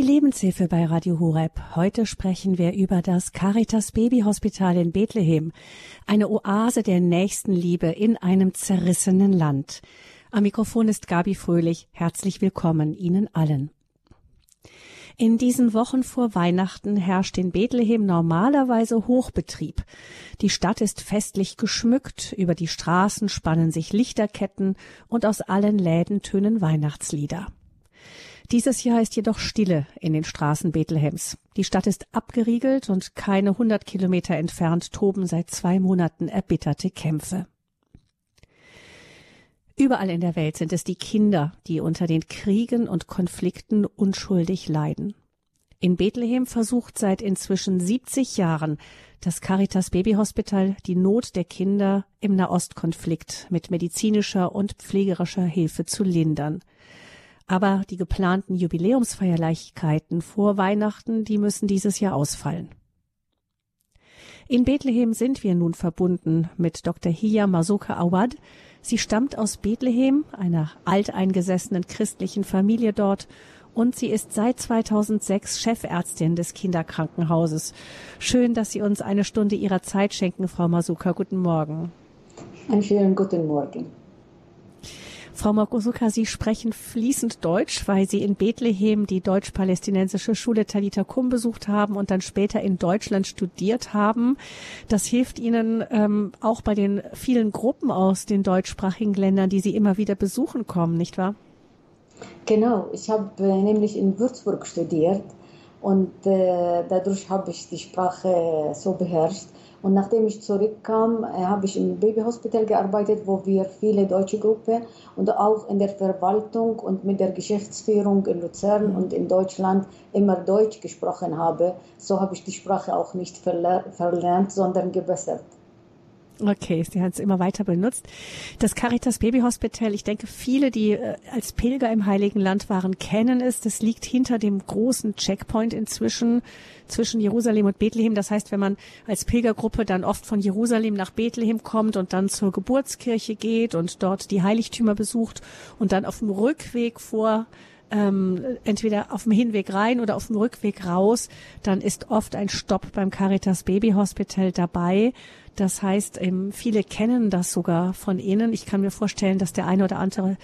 Die Lebenshilfe bei Radio Horeb. Heute sprechen wir über das Caritas Babyhospital in Bethlehem. Eine Oase der Nächstenliebe in einem zerrissenen Land. Am Mikrofon ist Gabi Fröhlich. Herzlich willkommen Ihnen allen. In diesen Wochen vor Weihnachten herrscht in Bethlehem normalerweise Hochbetrieb. Die Stadt ist festlich geschmückt, über die Straßen spannen sich Lichterketten und aus allen Läden tönen Weihnachtslieder. Dieses Jahr ist jedoch Stille in den Straßen Bethlehems. Die Stadt ist abgeriegelt und keine hundert Kilometer entfernt toben seit zwei Monaten erbitterte Kämpfe. Überall in der Welt sind es die Kinder, die unter den Kriegen und Konflikten unschuldig leiden. In Bethlehem versucht seit inzwischen 70 Jahren das Caritas Babyhospital die Not der Kinder im Nahostkonflikt mit medizinischer und pflegerischer Hilfe zu lindern. Aber die geplanten Jubiläumsfeierlichkeiten vor Weihnachten, die müssen dieses Jahr ausfallen. In Bethlehem sind wir nun verbunden mit Dr. Hiya Masoka Awad. Sie stammt aus Bethlehem, einer alteingesessenen christlichen Familie dort, und sie ist seit 2006 Chefärztin des Kinderkrankenhauses. Schön, dass Sie uns eine Stunde Ihrer Zeit schenken, Frau Masuka. Guten Morgen. Einen schönen guten Morgen. Frau Mokosuka, Sie sprechen fließend Deutsch, weil Sie in Bethlehem die deutsch-palästinensische Schule Talita Kum besucht haben und dann später in Deutschland studiert haben. Das hilft Ihnen ähm, auch bei den vielen Gruppen aus den deutschsprachigen Ländern, die Sie immer wieder besuchen kommen, nicht wahr? Genau, ich habe äh, nämlich in Würzburg studiert und äh, dadurch habe ich die Sprache so beherrscht. Und nachdem ich zurückkam, äh, habe ich im Babyhospital gearbeitet, wo wir viele deutsche Gruppen und auch in der Verwaltung und mit der Geschäftsführung in Luzern und in Deutschland immer Deutsch gesprochen habe. So habe ich die Sprache auch nicht verlernt, sondern gebessert. Okay, sie hat es immer weiter benutzt. Das Caritas Baby Hospital, ich denke, viele, die äh, als Pilger im Heiligen Land waren, kennen es. Das liegt hinter dem großen Checkpoint inzwischen zwischen Jerusalem und Bethlehem. Das heißt, wenn man als Pilgergruppe dann oft von Jerusalem nach Bethlehem kommt und dann zur Geburtskirche geht und dort die Heiligtümer besucht und dann auf dem Rückweg vor ähm, entweder auf dem Hinweg rein oder auf dem Rückweg raus, dann ist oft ein Stopp beim Caritas Baby Hospital dabei. Das heißt, ähm, viele kennen das sogar von Ihnen. Ich kann mir vorstellen, dass der eine oder andere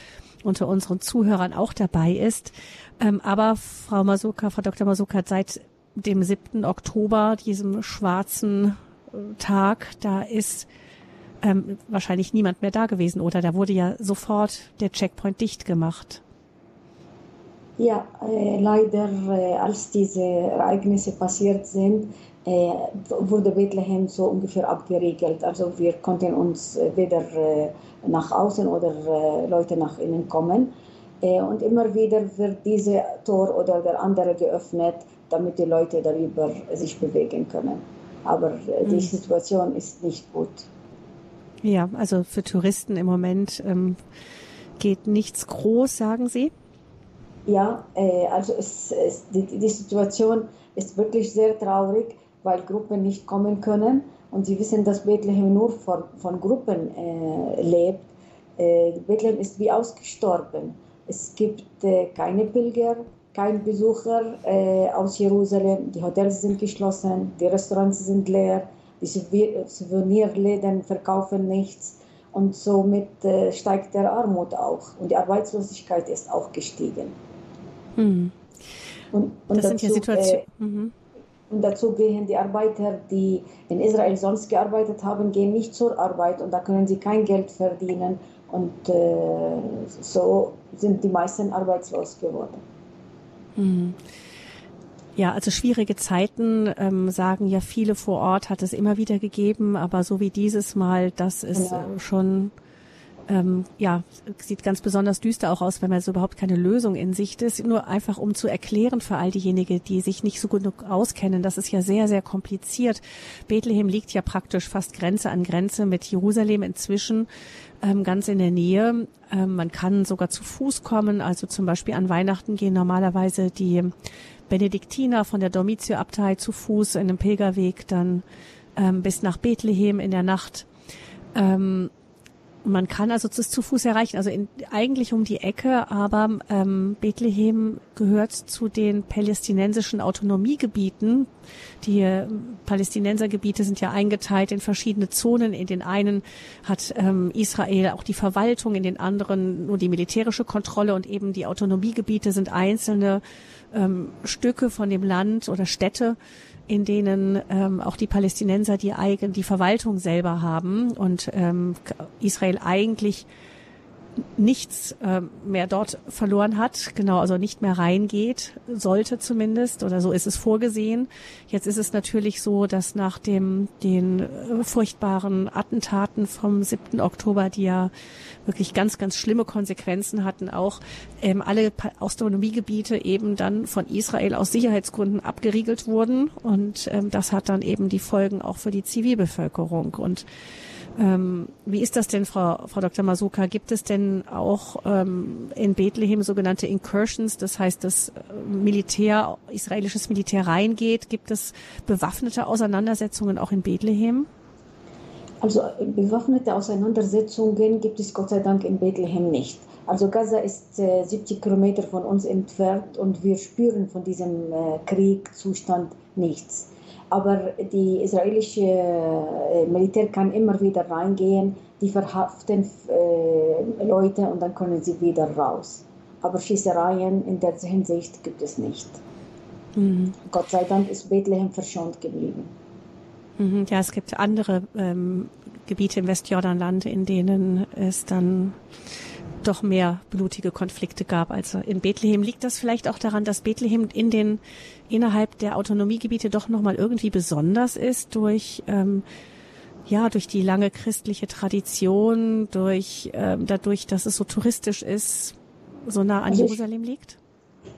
unter unseren Zuhörern auch dabei ist. Ähm, aber Frau Masuka, Frau Dr. Masuka, seit dem 7. Oktober, diesem schwarzen äh, Tag, da ist ähm, wahrscheinlich niemand mehr da gewesen, oder? Da wurde ja sofort der Checkpoint dicht gemacht. Ja, äh, leider, äh, als diese Ereignisse passiert sind, äh, wurde Bethlehem so ungefähr abgeriegelt. Also wir konnten uns äh, weder äh, nach außen oder äh, Leute nach innen kommen. und immer wieder wird diese Tor oder der andere geöffnet, damit die Leute darüber sich bewegen können. Aber die mhm. Situation ist nicht gut. Ja, also für Touristen im Moment ähm, geht nichts groß, sagen Sie? Ja, äh, also es, es, die, die Situation ist wirklich sehr traurig, weil Gruppen nicht kommen können. Und Sie wissen, dass Bethlehem nur von, von Gruppen äh, lebt. Äh, Bethlehem ist wie ausgestorben. Es gibt äh, keine Pilger, kein Besucher äh, aus Jerusalem. Die Hotels sind geschlossen, die Restaurants sind leer, die Souvenirläden verkaufen nichts. Und somit äh, steigt der Armut auch. Und die Arbeitslosigkeit ist auch gestiegen. Mhm. Und, und das dazu, sind ja Situationen. Äh, mhm. Und dazu gehen die Arbeiter, die in Israel sonst gearbeitet haben, gehen nicht zur Arbeit und da können sie kein Geld verdienen. Und äh, so sind die meisten arbeitslos geworden. Mhm. Ja, also schwierige Zeiten ähm, sagen ja viele vor Ort, hat es immer wieder gegeben, aber so wie dieses Mal, das ist ja. Äh, schon ähm, ja, sieht ganz besonders düster auch aus, wenn man so überhaupt keine Lösung in Sicht ist. Nur einfach, um zu erklären für all diejenigen, die sich nicht so gut auskennen, das ist ja sehr, sehr kompliziert. Bethlehem liegt ja praktisch fast Grenze an Grenze mit Jerusalem inzwischen ähm, ganz in der Nähe. Ähm, man kann sogar zu Fuß kommen, also zum Beispiel an Weihnachten gehen normalerweise die Benediktiner von der Dormitio-Abtei zu Fuß in einem Pilgerweg dann ähm, bis nach Bethlehem in der Nacht. Ähm, man kann also das zu Fuß erreichen, also in, eigentlich um die Ecke, aber ähm, Bethlehem gehört zu den palästinensischen Autonomiegebieten. Die äh, Palästinensergebiete sind ja eingeteilt in verschiedene Zonen. In den einen hat ähm, Israel auch die Verwaltung, in den anderen nur die militärische Kontrolle und eben die Autonomiegebiete sind einzelne ähm, Stücke von dem Land oder Städte, in denen ähm, auch die Palästinenser die eigen die Verwaltung selber haben und ähm, Israel eigentlich nichts äh, mehr dort verloren hat, genau, also nicht mehr reingeht, sollte zumindest, oder so ist es vorgesehen. Jetzt ist es natürlich so, dass nach dem den äh, furchtbaren Attentaten vom 7. Oktober, die ja wirklich ganz, ganz schlimme Konsequenzen hatten, auch ähm, alle Autonomiegebiete eben dann von Israel aus Sicherheitsgründen abgeriegelt wurden. Und ähm, das hat dann eben die Folgen auch für die Zivilbevölkerung. Und ähm, wie ist das denn, Frau, Frau Dr. Masuka? Gibt es denn auch ähm, in Bethlehem sogenannte Incursions, das heißt, dass äh, Militär, israelisches Militär reingeht? Gibt es bewaffnete Auseinandersetzungen auch in Bethlehem? Also bewaffnete Auseinandersetzungen gibt es Gott sei Dank in Bethlehem nicht. Also Gaza ist äh, 70 Kilometer von uns entfernt und wir spüren von diesem äh, Kriegzustand nichts aber die israelische äh, Militär kann immer wieder reingehen, die verhaften äh, Leute und dann können sie wieder raus. Aber Schießereien in der Hinsicht gibt es nicht. Mhm. Gott sei Dank ist Bethlehem verschont geblieben. Mhm, ja, es gibt andere ähm, Gebiete im Westjordanland, in denen es dann doch mehr blutige Konflikte gab als in Bethlehem. Liegt das vielleicht auch daran, dass Bethlehem in den innerhalb der Autonomiegebiete doch noch mal irgendwie besonders ist durch ähm, ja durch die lange christliche Tradition, durch ähm, dadurch, dass es so touristisch ist, so nah an also Jerusalem liegt?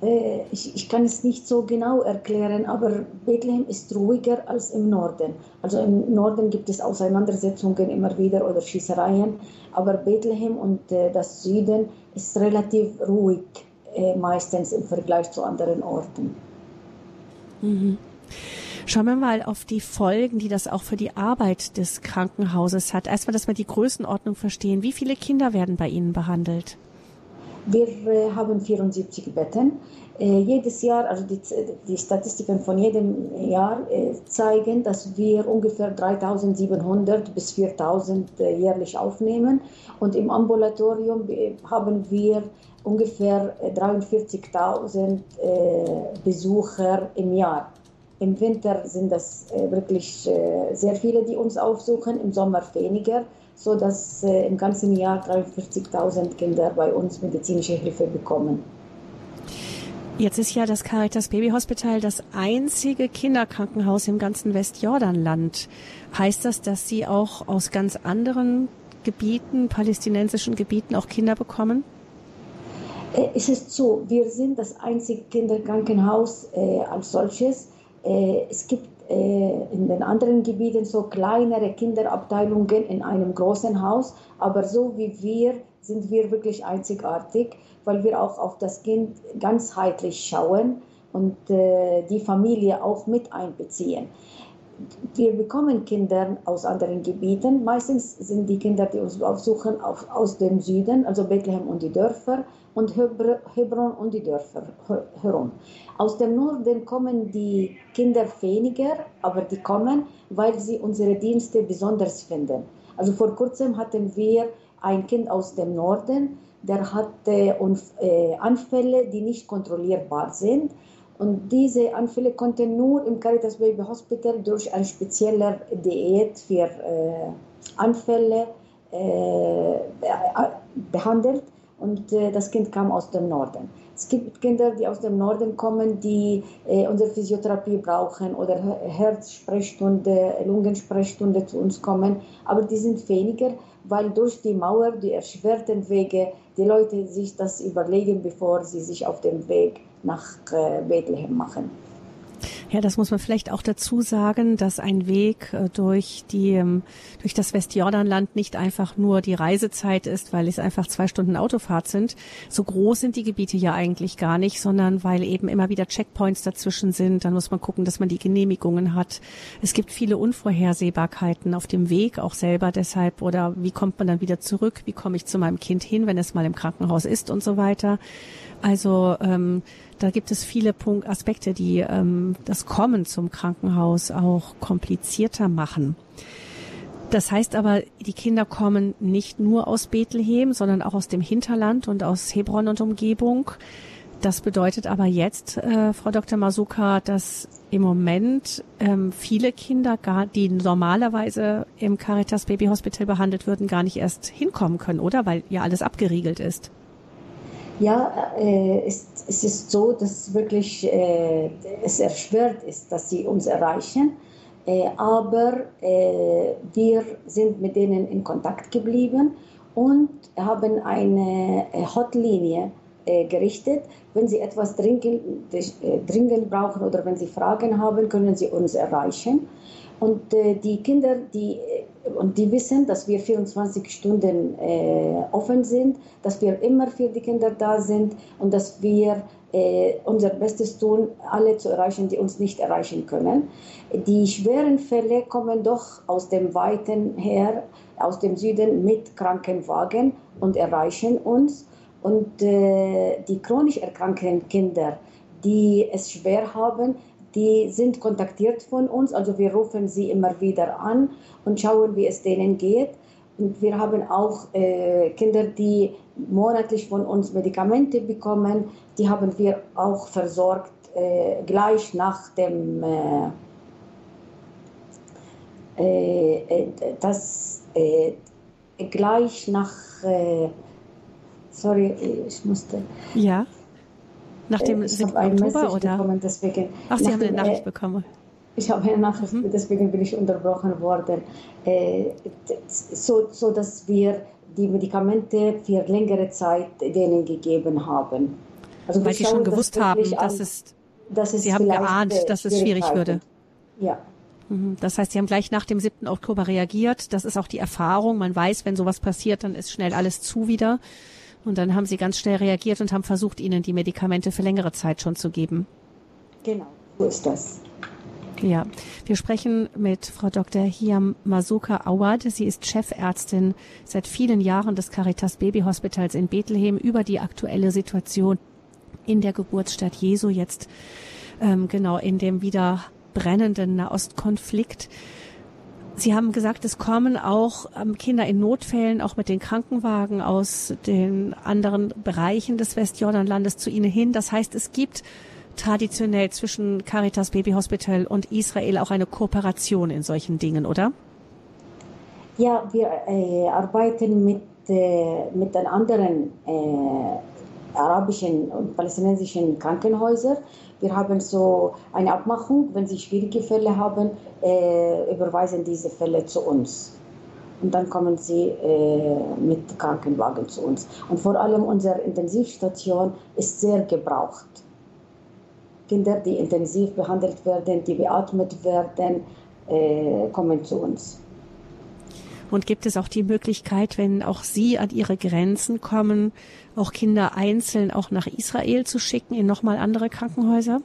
Äh, ich, ich, kann es nicht so genau erklären, aber Bethlehem ist ruhiger als im Norden. Also im Norden gibt es Auseinandersetzungen immer wieder oder Schießereien, aber Bethlehem und äh, das Süden ist relativ ruhig äh, meistens im Vergleich zu anderen Orten. Mhm. Schauen wir mal auf die Folgen, die das auch für die Arbeit des Krankenhauses hat. Erstmal, dass wir die Größenordnung verstehen. Wie viele Kinder werden bei Ihnen behandelt? Wir äh, haben 74 Betten. Äh, jedes Jahr, also die, die, Statistiken von jedem Jahr äh, zeigen, dass wir ungefähr 3700 bis 4000 äh, jährlich aufnehmen. Und im Ambulatorium haben wir ungefähr 43.000 äh, Besucher im Jahr. Im Winter sind das wirklich sehr viele, die uns aufsuchen, im Sommer weniger so dass äh, im ganzen Jahr 43.000 Kinder bei uns medizinische Hilfe bekommen. Jetzt ist ja das Caritas Baby Hospital das einzige Kinderkrankenhaus im ganzen Westjordanland. Heißt das, dass Sie auch aus ganz anderen Gebieten, palästinensischen Gebieten, auch Kinder bekommen? Äh, es ist so, wir sind das einzige Kinderkrankenhaus äh, als solches. Äh, es gibt in den anderen Gebieten so kleinere Kinderabteilungen in einem großen Haus, aber so wie wir sind wir wirklich einzigartig, weil wir auch auf das Kind ganzheitlich schauen und äh, die Familie auch mit einbeziehen. Wir bekommen Kinder aus anderen Gebieten. Meistens sind die Kinder, die uns aufsuchen, auf, aus dem Süden, also Bethlehem und die Dörfer und Hebron und die Dörfer herum. Aus dem Norden kommen die Kinder weniger, aber die kommen, weil sie unsere Dienste besonders finden. Also vor kurzem hatten wir ein Kind aus dem Norden, der hatte äh, Anfälle, die nicht kontrollierbar sind. Und diese Anfälle konnten nur im Caritas Baby Hospital durch eine spezielle Diät für äh, Anfälle äh, behandelt und äh, das Kind kam aus dem Norden. Es gibt Kinder, die aus dem Norden kommen, die äh, unsere Physiotherapie brauchen oder Herzsprechstunde, Lungensprechstunde zu uns kommen, aber die sind weniger, weil durch die Mauer, die erschwerten Wege, die Leute sich das überlegen, bevor sie sich auf den Weg nach äh, Bethlehem machen. Ja, das muss man vielleicht auch dazu sagen, dass ein Weg äh, durch die ähm, durch das Westjordanland nicht einfach nur die Reisezeit ist, weil es einfach zwei Stunden Autofahrt sind. So groß sind die Gebiete ja eigentlich gar nicht, sondern weil eben immer wieder Checkpoints dazwischen sind. Dann muss man gucken, dass man die Genehmigungen hat. Es gibt viele Unvorhersehbarkeiten auf dem Weg auch selber deshalb oder wie kommt man dann wieder zurück? Wie komme ich zu meinem Kind hin, wenn es mal im Krankenhaus ist und so weiter. Also ähm, da gibt es viele Punkt, Aspekte, die ähm, das Kommen zum Krankenhaus auch komplizierter machen. Das heißt aber, die Kinder kommen nicht nur aus Bethlehem, sondern auch aus dem Hinterland und aus Hebron und Umgebung. Das bedeutet aber jetzt, äh, Frau Dr. Masuka, dass im Moment ähm, viele Kinder, gar, die normalerweise im Caritas Baby Hospital behandelt würden, gar nicht erst hinkommen können, oder? Weil ja alles abgeriegelt ist. Ja, äh, es, es, ist so, dass wirklich äh, es erschwert ist, dass sie uns erreichen. Äh, aber äh, wir sind mit denen in Kontakt geblieben und haben eine äh, Hotlinie äh, gerichtet. Wenn Sie etwas dringend, dringend brauchen oder wenn Sie Fragen haben, können Sie uns erreichen. Und die Kinder, die und die wissen, dass wir 24 Stunden äh, offen sind, dass wir immer für die Kinder da sind und dass wir äh, unser Bestes tun, alle zu erreichen, die uns nicht erreichen können. Die schweren Fälle kommen doch aus dem Weiten her, aus dem Süden mit Krankenwagen und erreichen uns. Und äh, die chronisch erkrankten Kinder, die es schwer haben, die sind kontaktiert von uns, also wir rufen sie immer wieder an und schauen, wie es denen geht. Und wir haben auch äh, Kinder, die monatlich von uns Medikamente bekommen. Die haben wir auch versorgt äh, gleich nach dem äh, äh, äh das äh, gleich nach sorry, ich musste. Ja. Nach dem äh, 7. Oktober oder? Bekommen, deswegen, Ach, Sie haben eine Nachricht äh, bekommen. Ich habe eine Nachricht, mhm. deswegen bin ich unterbrochen worden. Äh, so, so dass wir die Medikamente für längere Zeit denen gegeben haben. Also Weil Sie schon gewusst haben, dass es, dass es Sie haben geahnt, dass es schwierig würde. Ja. Mhm. Das heißt, Sie haben gleich nach dem 7. Oktober reagiert. Das ist auch die Erfahrung. Man weiß, wenn sowas passiert, dann ist schnell alles zu wieder. Und dann haben Sie ganz schnell reagiert und haben versucht, Ihnen die Medikamente für längere Zeit schon zu geben. Genau, so ist das. Ja, wir sprechen mit Frau Dr. Hiam Masuka Awad. Sie ist Chefärztin seit vielen Jahren des Caritas Baby Hospitals in Bethlehem über die aktuelle Situation in der Geburtsstadt Jesu jetzt ähm, genau in dem wieder brennenden Nahostkonflikt. Sie haben gesagt, es kommen auch ähm, Kinder in Notfällen, auch mit den Krankenwagen aus den anderen Bereichen des Westjordanlandes zu Ihnen hin. Das heißt, es gibt traditionell zwischen Caritas Baby Hospital und Israel auch eine Kooperation in solchen Dingen, oder? Ja, wir äh, arbeiten mit, äh, mit den anderen äh, arabischen und palästinensischen Krankenhäusern wir haben so eine Abmachung, wenn sie schwierige Fälle haben, äh, überweisen diese Fälle zu uns. Und dann kommen sie äh, mit Krankenwagen zu uns. Und vor allem unsere Intensivstation ist sehr gebraucht. Kinder, die intensiv behandelt werden, die beatmet werden, äh, kommen zu uns. Und gibt es auch die Möglichkeit, wenn auch Sie an Ihre Grenzen kommen, auch Kinder einzeln auch nach Israel zu schicken, in nochmal andere Krankenhäuser?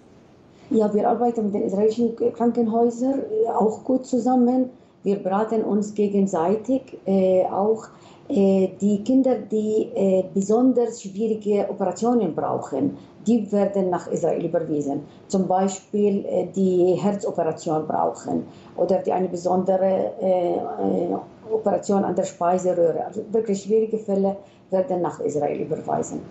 Ja, wir arbeiten mit den israelischen Krankenhäusern äh, auch gut zusammen. Wir beraten uns gegenseitig äh, auch. Äh, die Kinder, die äh, besonders schwierige Operationen brauchen, die werden nach Israel überwiesen. Zum Beispiel äh, die Herzoperation brauchen oder die eine besondere äh, Operation an der Speiseröhre. Also wirklich schwierige Fälle werden nach Israel überweisen.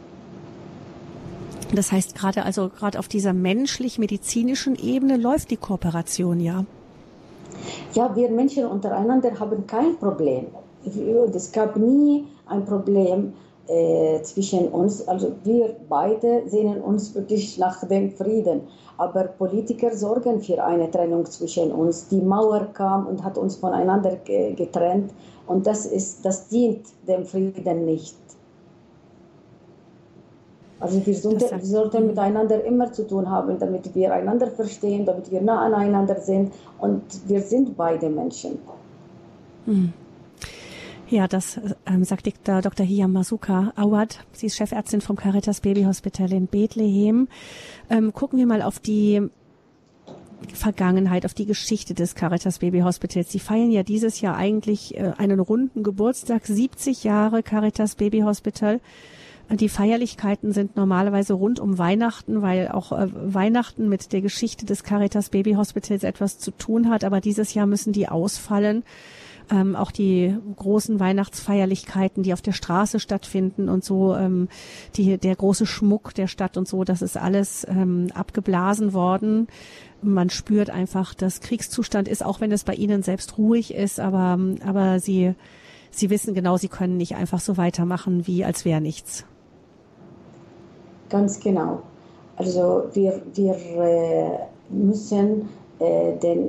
Das heißt, gerade also gerade auf dieser menschlich-medizinischen Ebene läuft die Kooperation ja. Ja, wir Menschen untereinander haben kein Problem. Es gab nie ein Problem äh, zwischen uns. Also wir beide sehnen uns wirklich nach dem Frieden. Aber Politiker sorgen für eine Trennung zwischen uns. Die Mauer kam und hat uns voneinander getrennt. Und das, ist, das dient dem Frieden nicht. Also wir, sollten, wir sollten miteinander immer zu tun haben, damit wir einander verstehen, damit wir nah aneinander sind und wir sind beide Menschen. Hm. Ja, das ähm, sagt Dr. Hiyam Masuka Awad. Sie ist Chefärztin vom Caritas Baby Hospital in Bethlehem. Ähm, gucken wir mal auf die Vergangenheit, auf die Geschichte des Caritas Baby Hospitals. Sie feiern ja dieses Jahr eigentlich äh, einen runden Geburtstag, 70 Jahre Caritas Baby Hospital. Die Feierlichkeiten sind normalerweise rund um Weihnachten, weil auch äh, Weihnachten mit der Geschichte des Caritas Baby Hospitals etwas zu tun hat. Aber dieses Jahr müssen die ausfallen ähm, auch die großen Weihnachtsfeierlichkeiten, die auf der Straße stattfinden und so, ähm, die, der große Schmuck der Stadt und so, das ist alles ähm, abgeblasen worden. Man spürt einfach, dass Kriegszustand ist, auch wenn es bei Ihnen selbst ruhig ist, aber, aber Sie, Sie wissen genau, Sie können nicht einfach so weitermachen, wie als wäre nichts. Ganz genau. Also wir, wir äh, müssen äh, den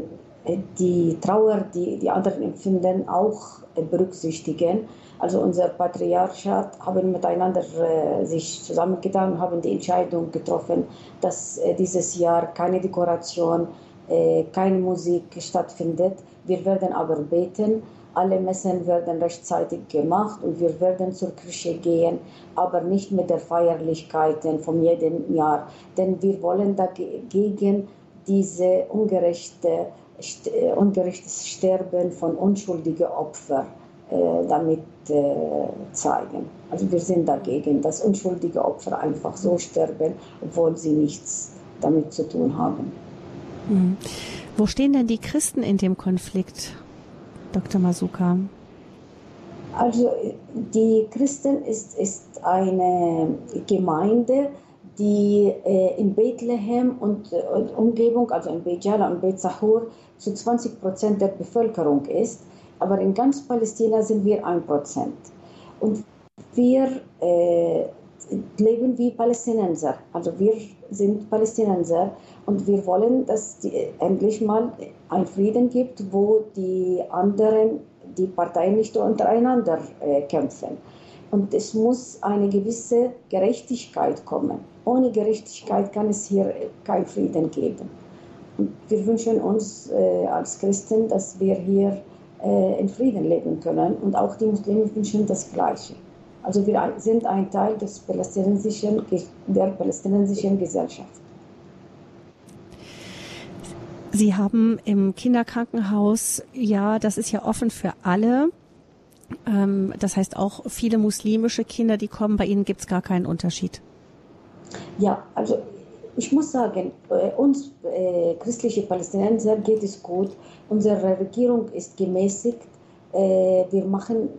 die Trauer, die die anderen empfinden, auch berücksichtigen. Also unser Patriarchat haben miteinander äh, sich zusammengetan und haben die Entscheidung getroffen, dass äh, dieses Jahr keine Dekoration, äh, keine Musik stattfindet. Wir werden aber beten. Alle Messen werden rechtzeitig gemacht und wir werden zur Kirche gehen, aber nicht mit der Feierlichkeiten von jedem Jahr. Denn wir wollen dagegen diese ungerechte äh, ungerechtes Sterben von unschuldigen Opfern äh, damit äh, zeigen. Also wir sind dagegen, dass unschuldige Opfer einfach so sterben, obwohl sie nichts damit zu tun haben. Mhm. Wo stehen denn die Christen in dem Konflikt, Dr. Masuka? Also die Christen ist, ist eine Gemeinde, die äh, in Bethlehem und, äh, und, Umgebung, also in Beit Jala und Beit Sahur, zu 20 Prozent der Bevölkerung ist. Aber in ganz Palästina sind wir ein Prozent. Und wir äh, leben wie Palästinenser. Also wir sind Palästinenser und wir wollen, dass es endlich mal einen Frieden gibt, wo die anderen, die Parteien nicht untereinander äh, kämpfen. Und es muss eine gewisse Gerechtigkeit kommen. Ohne Gerechtigkeit kann es hier keinen Frieden geben. Und wir wünschen uns äh, als Christen, dass wir hier äh, in Frieden leben können. Und auch die Muslime wünschen das Gleiche. Also wir sind ein Teil des palästinensischen, der palästinensischen Gesellschaft. Sie haben im Kinderkrankenhaus, ja, das ist ja offen für alle. Ähm, das heißt auch viele muslimische Kinder, die kommen, bei Ihnen gibt es gar keinen Unterschied. Ja, also ich muss sagen, uns äh, christliche Palästinenser geht es gut. Unsere Regierung ist gemäßigt. Äh, wir machen,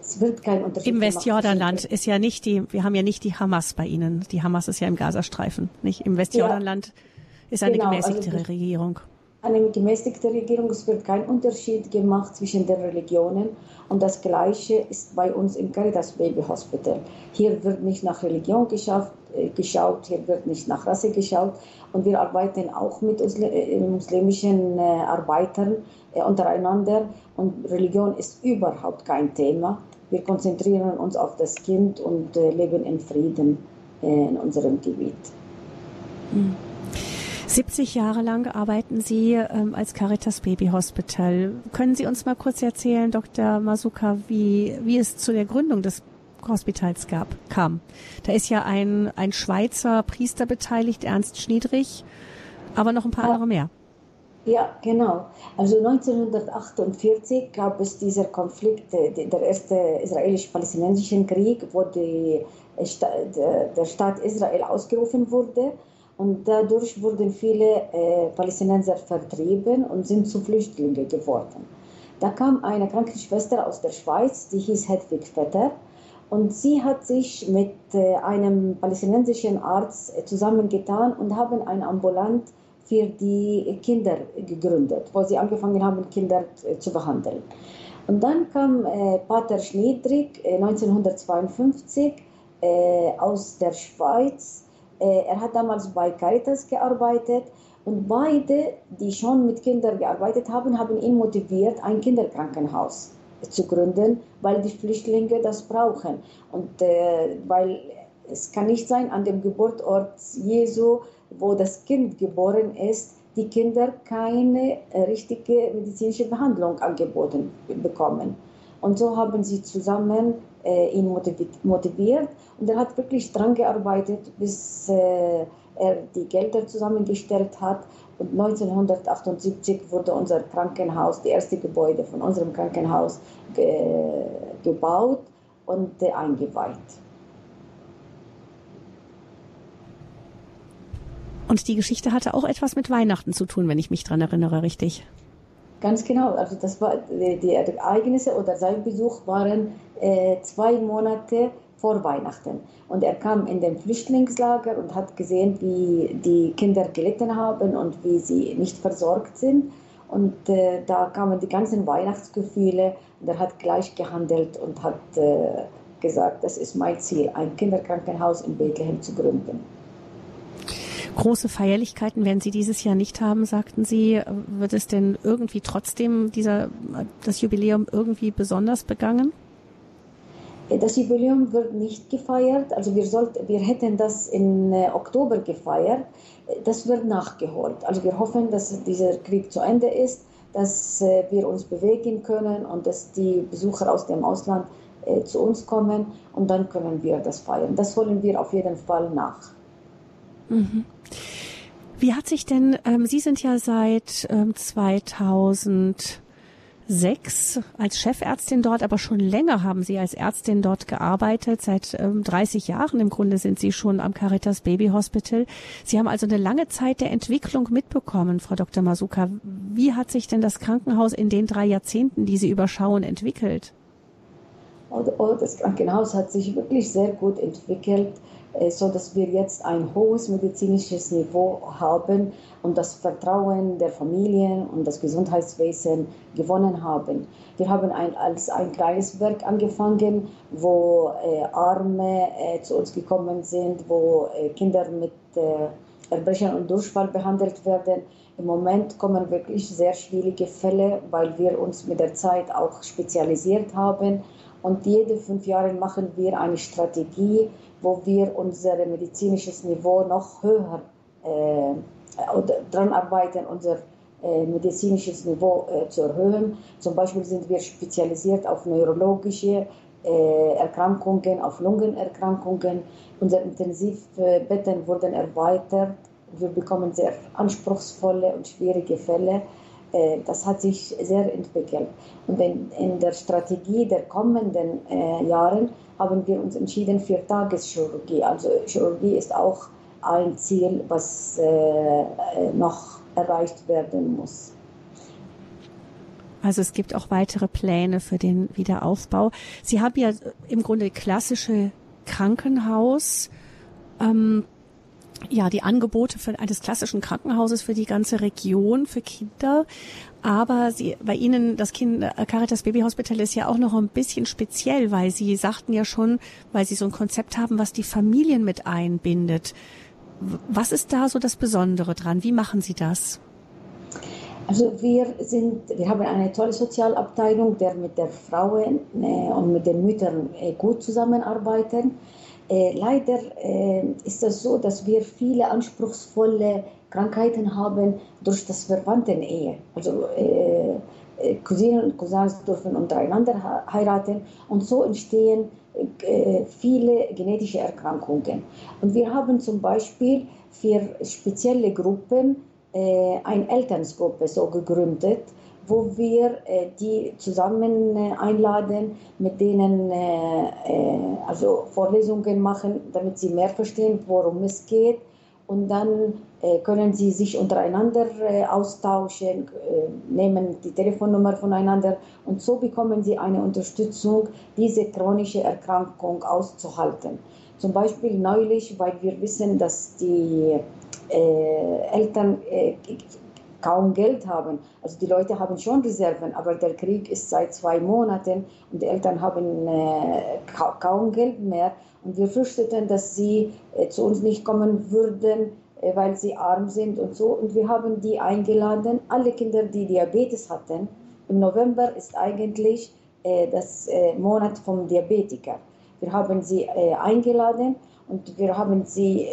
es wird kein Unterschied. Im Westjordanland ist ja nicht die, wir haben ja nicht die Hamas bei Ihnen. Die Hamas ist ja im Gazastreifen, nicht? Im Westjordanland ja, ist eine genau, gemäßigte also Regierung eine gemäßigte Regierung. Es wird kein Unterschied gemacht zwischen den Religionen. Und das Gleiche ist bei uns im Caritas Baby Hospital. Hier wird nicht nach Religion geschafft, äh, geschaut, hier wird nicht nach Rasse geschaut. Und wir arbeiten auch mit äh, muslimischen äh, Arbeitern untereinander. Und Religion ist überhaupt kein Thema. Wir konzentrieren uns auf das Kind und leben in Frieden in unserem Gebiet. Mhm. 70 Jahre lang arbeiten Sie ähm, als Caritas Baby Hospital. Können Sie uns mal kurz erzählen, Dr. Masuka, wie, wie es zu der Gründung des Hospitals gab, kam? Da ist ja ein, ein Schweizer Priester beteiligt, Ernst Schniedrich, aber noch ein paar ja. andere mehr. Ja, genau. Also 1948 gab es dieser Konflikt, der erste israelisch-palästinensische Krieg, wo die, der Staat Israel ausgerufen wurde. Und dadurch wurden viele äh, Palästinenser vertrieben und sind zu Flüchtlingen geworden. Da kam eine Krankenschwester aus der Schweiz, die hieß Hedwig Vetter. Und sie hat sich mit äh, einem palästinensischen Arzt äh, zusammengetan und haben ein Ambulant für die Kinder gegründet, wo sie angefangen haben, Kinder zu behandeln. Und dann kam Pater Schniedrig 1952 äh, aus der Schweiz er hat damals bei Caritas gearbeitet und beide, die schon mit Kindern gearbeitet haben, haben ihn motiviert, ein Kinderkrankenhaus zu gründen, weil die Flüchtlinge das brauchen und äh, weil es kann nicht sein, an dem Geburtsort Jesu, wo das Kind geboren ist, die Kinder keine äh, richtige medizinische Behandlung angeboten bekommen. Und so haben sie zusammen äh, ihn motiviert und er hat wirklich dran gearbeitet, bis äh, er die Gelder zusammengestellt hat. Und 1978 wurde unser Krankenhaus, das erste Gebäude von unserem Krankenhaus, ge gebaut und äh, eingeweiht. Und die Geschichte hatte auch etwas mit Weihnachten zu tun, wenn ich mich daran erinnere, richtig? Ganz genau. Also das war die, die Ereignisse oder sein Besuch waren äh, zwei Monate vor Weihnachten. Und er kam in den Flüchtlingslager und hat gesehen, wie die Kinder gelitten haben und wie sie nicht versorgt sind. Und äh, da kamen die ganzen Weihnachtsgefühle und er hat gleich gehandelt und hat äh, gesagt, das ist mein Ziel, ein Kinderkrankenhaus in Bethlehem zu gründen. Große Feierlichkeiten werden Sie dieses Jahr nicht haben, sagten Sie. Wird es denn irgendwie trotzdem dieser, das Jubiläum irgendwie besonders begangen? Das Jubiläum wird nicht gefeiert. Also wir, sollten, wir hätten das im äh, Oktober gefeiert. Das wird nachgeholt. Also wir hoffen, dass dieser Krieg zu Ende ist, dass äh, wir uns bewegen können und dass die Besucher aus dem Ausland äh, zu uns kommen und dann können wir das feiern. Das holen wir auf jeden Fall nach. Mhm. Wie hat sich denn, ähm, Sie sind ja seit ähm, 2006 als Chefärztin dort, aber schon länger haben Sie als Ärztin dort gearbeitet. Seit ähm, 30 Jahren im Grunde sind Sie schon am Caritas Baby Hospital. Sie haben also eine lange Zeit der Entwicklung mitbekommen, Frau Dr. Masuka. Wie hat sich denn das Krankenhaus in den drei Jahrzehnten, die Sie überschauen, entwickelt? Oh, oh das Krankenhaus hat sich wirklich sehr gut entwickelt. Äh, so dass wir jetzt ein hohes medizinisches Niveau haben und das Vertrauen der Familien und das Gesundheitswesen gewonnen haben. Wir haben ein, als ein kleines Werk angefangen, wo äh, Arme äh, zu uns gekommen sind, wo äh, Kinder mit äh, Erbrechen und Durchfall behandelt werden. Im Moment kommen wirklich sehr schwierige Fälle, weil wir uns mit der Zeit auch spezialisiert haben. Und jede fünf Jahre machen wir eine Strategie, wo wir unser medizinisches Niveau noch höher äh, daran arbeiten, unser äh, medizinisches Niveau äh, zu erhöhen. Zum Beispiel sind wir spezialisiert auf neurologische äh, Erkrankungen, auf Lungenerkrankungen. Unsere Intensivbetten wurden erweitert. Wir bekommen sehr anspruchsvolle und schwierige Fälle. Äh, das hat sich sehr entwickelt. Und in, in der Strategie der kommenden äh, Jahren haben wir uns entschieden für Tageschirurgie. Also Chirurgie ist auch ein Ziel, was äh, noch erreicht werden muss. Also es gibt auch weitere Pläne für den Wiederaufbau. Sie haben ja im Grunde klassische Krankenhaus. Ähm, ja, die Angebote für eines klassischen Krankenhauses für die ganze Region, für Kinder. Aber sie, bei Ihnen, das Kind, äh, Caritas Baby Hospital ist ja auch noch ein bisschen speziell, weil Sie sagten ja schon, weil Sie so ein Konzept haben, was die Familien mit einbindet. Was ist da so das Besondere dran? Wie machen Sie das? Also wir sind, wir haben eine tolle Sozialabteilung, der mit den Frauen äh, und mit den Müttern äh, gut zusammenarbeiten. Äh, leider äh, ist es so, dass wir viele anspruchsvolle Krankheiten haben durch das Verwandtenehe. Also äh, Cousinen und Cousins dürfen untereinander heiraten und so entstehen viele genetische Erkrankungen. Und wir haben zum Beispiel für spezielle Gruppen eine Elternsgruppe so gegründet, wo wir äh, die zusammen äh, einladen, mit denen äh, äh, also Vorlesungen machen, damit sie mehr verstehen, worum es geht. Und dann äh, können sie sich untereinander äh, austauschen, nehmen die Telefonnummer voneinander und so bekommen sie eine Unterstützung, diese chronische Erkrankung auszuhalten. Zum Beispiel neulich, weil wir wissen, dass die Eltern kaum Geld haben. Also die Leute haben schon Reserven, aber der Krieg ist seit zwei Monaten und die Eltern haben äh, kaum Geld mehr. Und wir fürchteten, dass sie äh, zu uns nicht kommen würden, äh, weil sie arm sind und so. Und wir haben die eingeladen, alle Kinder, die Diabetes hatten. Im November ist eigentlich äh, das äh, Monat vom Diabetiker. Wir haben sie äh, eingeladen und wir haben sie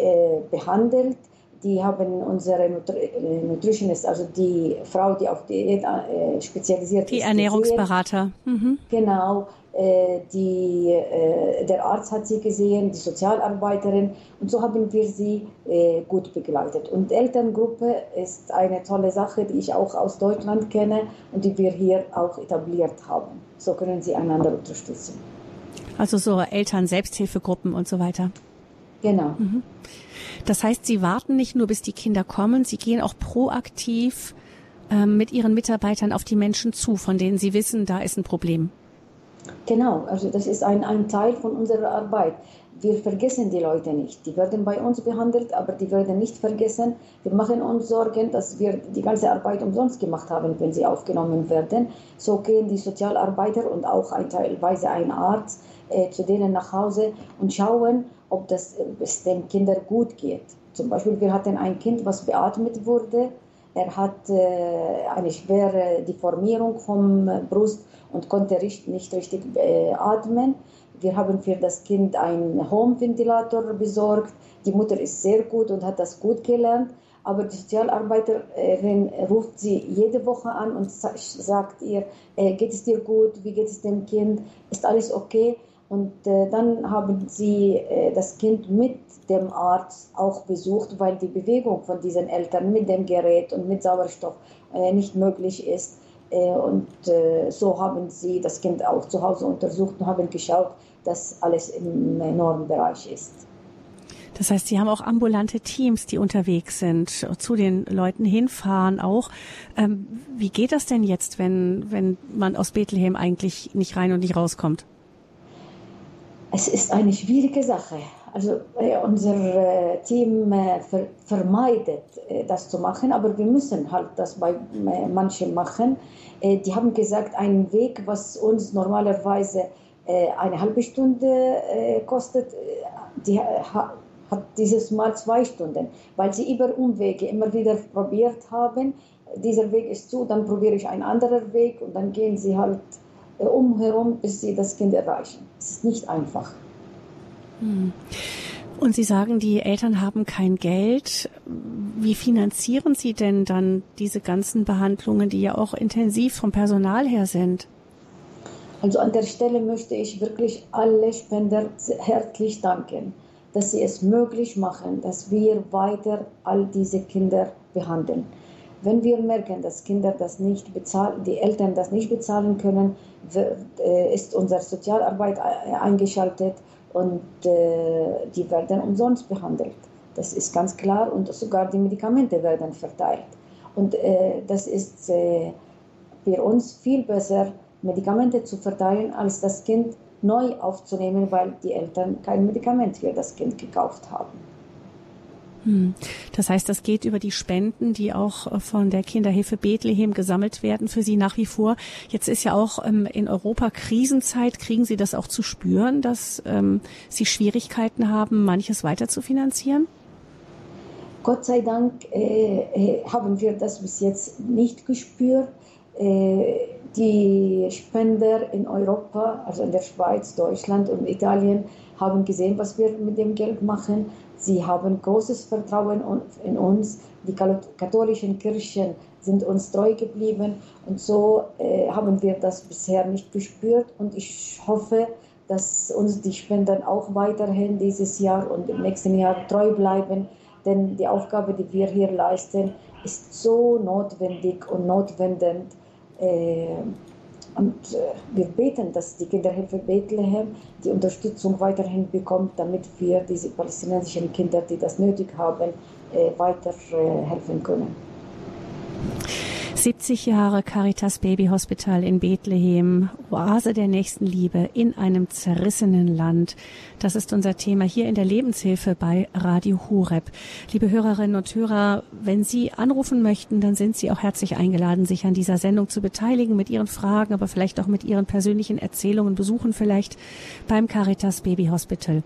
behandelt. Die haben unsere äh, Nutritionist, also die Frau, die auf Diät äh, spezialisiert die ist. Die Ernährungsberater. Mhm. Genau. Äh, die, äh, der Arzt hat sie gesehen, die Sozialarbeiterin und so haben wir sie äh, gut begleitet. Und Elterngruppe ist eine tolle Sache, die ich auch aus Deutschland kenne und die wir hier auch etabliert haben. So können sie einander unterstützen. Also so Eltern-Selbsthilfegruppen und so weiter. Genau. Mhm. Das heißt, Sie warten nicht nur, bis die Kinder kommen, Sie gehen auch proaktiv ähm, mit Ihren Mitarbeitern auf die Menschen zu, von denen Sie wissen, da ist ein Problem. Genau, also das ist ein, ein Teil von unserer Arbeit. Wir vergessen die Leute nicht. Die werden bei uns behandelt, aber die werden nicht vergessen. Wir machen uns Sorgen, dass wir die ganze Arbeit umsonst gemacht haben, wenn sie aufgenommen werden. So gehen die Sozialarbeiter und auch ein, teilweise ein Arzt äh, zu denen nach Hause und schauen, ob das, es den Kindern gut geht. Zum Beispiel, wir hatten ein Kind, was beatmet wurde. Er hat äh, eine schwere Deformierung vom Brust und konnte nicht richtig äh, atmen. Wir haben für das Kind einen Home-Ventilator besorgt. Die Mutter ist sehr gut und hat das gut gelernt. Aber die Sozialarbeiterin ruft sie jede Woche an und sagt ihr, äh, geht es dir gut? Wie geht es dem Kind? Ist alles okay? Und äh, dann haben sie äh, das Kind mit dem Arzt auch besucht, weil die Bewegung von diesen Eltern mit dem Gerät und mit Sauerstoff äh, nicht möglich ist. Äh, und äh, so haben sie das Kind auch zu Hause untersucht und haben geschaut, dass alles im Normbereich ist. Das heißt, Sie haben auch ambulante Teams, die unterwegs sind, zu den Leuten hinfahren auch. Ähm, wie geht das denn jetzt, wenn, wenn man aus Bethlehem eigentlich nicht rein und nicht rauskommt? Es ist eine schwierige Sache. Also äh, unser äh, Team äh, ver vermeidet, das zu machen, aber wir müssen halt das bei manchen machen. Die haben gesagt, ein Weg, was uns normalerweise eine halbe Stunde kostet, die hat dieses Mal zwei Stunden, weil sie über Umwege immer wieder probiert haben. Dieser Weg ist zu, dann probiere ich einen anderen Weg und dann gehen sie halt umherum, bis sie das Kind erreichen. Es ist nicht einfach. Hm. Und Sie sagen, die Eltern haben kein Geld. Wie finanzieren Sie denn dann diese ganzen Behandlungen, die ja auch intensiv vom Personal her sind? Also an der Stelle möchte ich wirklich alle Spender herzlich danken, dass sie es möglich machen, dass wir weiter all diese Kinder behandeln. Wenn wir merken, dass Kinder das nicht bezahlen, die Eltern das nicht bezahlen können, äh, ist unsere Sozialarbeit eingeschaltet und äh, die werden umsonst behandelt. Das ist ganz klar und sogar die Medikamente werden verteilt. Und äh, das ist äh, für uns viel besser, Medikamente zu verteilen, als das Kind neu aufzunehmen, weil die Eltern kein Medikament für das Kind gekauft haben. Hm. Das heißt, das geht über die Spenden, die auch äh, von der Kinderhilfe Bethlehem gesammelt werden für Sie nach wie vor. Jetzt ist ja auch ähm, in Europa Krisenzeit. Kriegen Sie das auch zu spüren, dass ähm, Sie Schwierigkeiten haben, manches weiter zu finanzieren? Gott sei Dank äh, äh haben wir das bis jetzt nicht gespürt. Äh, die Spender in Europa, also in der Schweiz, Deutschland und Italien, haben gesehen, was wir mit dem Geld machen. Sie haben großes Vertrauen in uns. Die katholischen Kirchen sind uns treu geblieben und so äh, haben wir das bisher nicht gespürt und ich hoffe, dass uns die Spenden auch weiterhin dieses Jahr und im nächsten Jahr treu bleiben, denn die Aufgabe, die wir hier leisten, ist so notwendig und notwendend. Äh, und äh, wir beten, dass die Kinderhilfe Bethlehem die Unterstützung weiterhin bekommt, damit wir diese palästinensischen Kinder, die das nötig haben, äh, weiter äh, helfen können. 70 Jahre Caritas Baby Hospital in Bethlehem, Oase der Nächstenliebe in einem zerrissenen Land. Das ist unser Thema hier in der Lebenshilfe bei Radio Horeb. Liebe Hörerinnen und Hörer, wenn Sie anrufen möchten, dann sind Sie auch herzlich eingeladen, sich an dieser Sendung zu beteiligen mit Ihren Fragen, aber vielleicht auch mit Ihren persönlichen Erzählungen, besuchen vielleicht beim Caritas Baby Hospital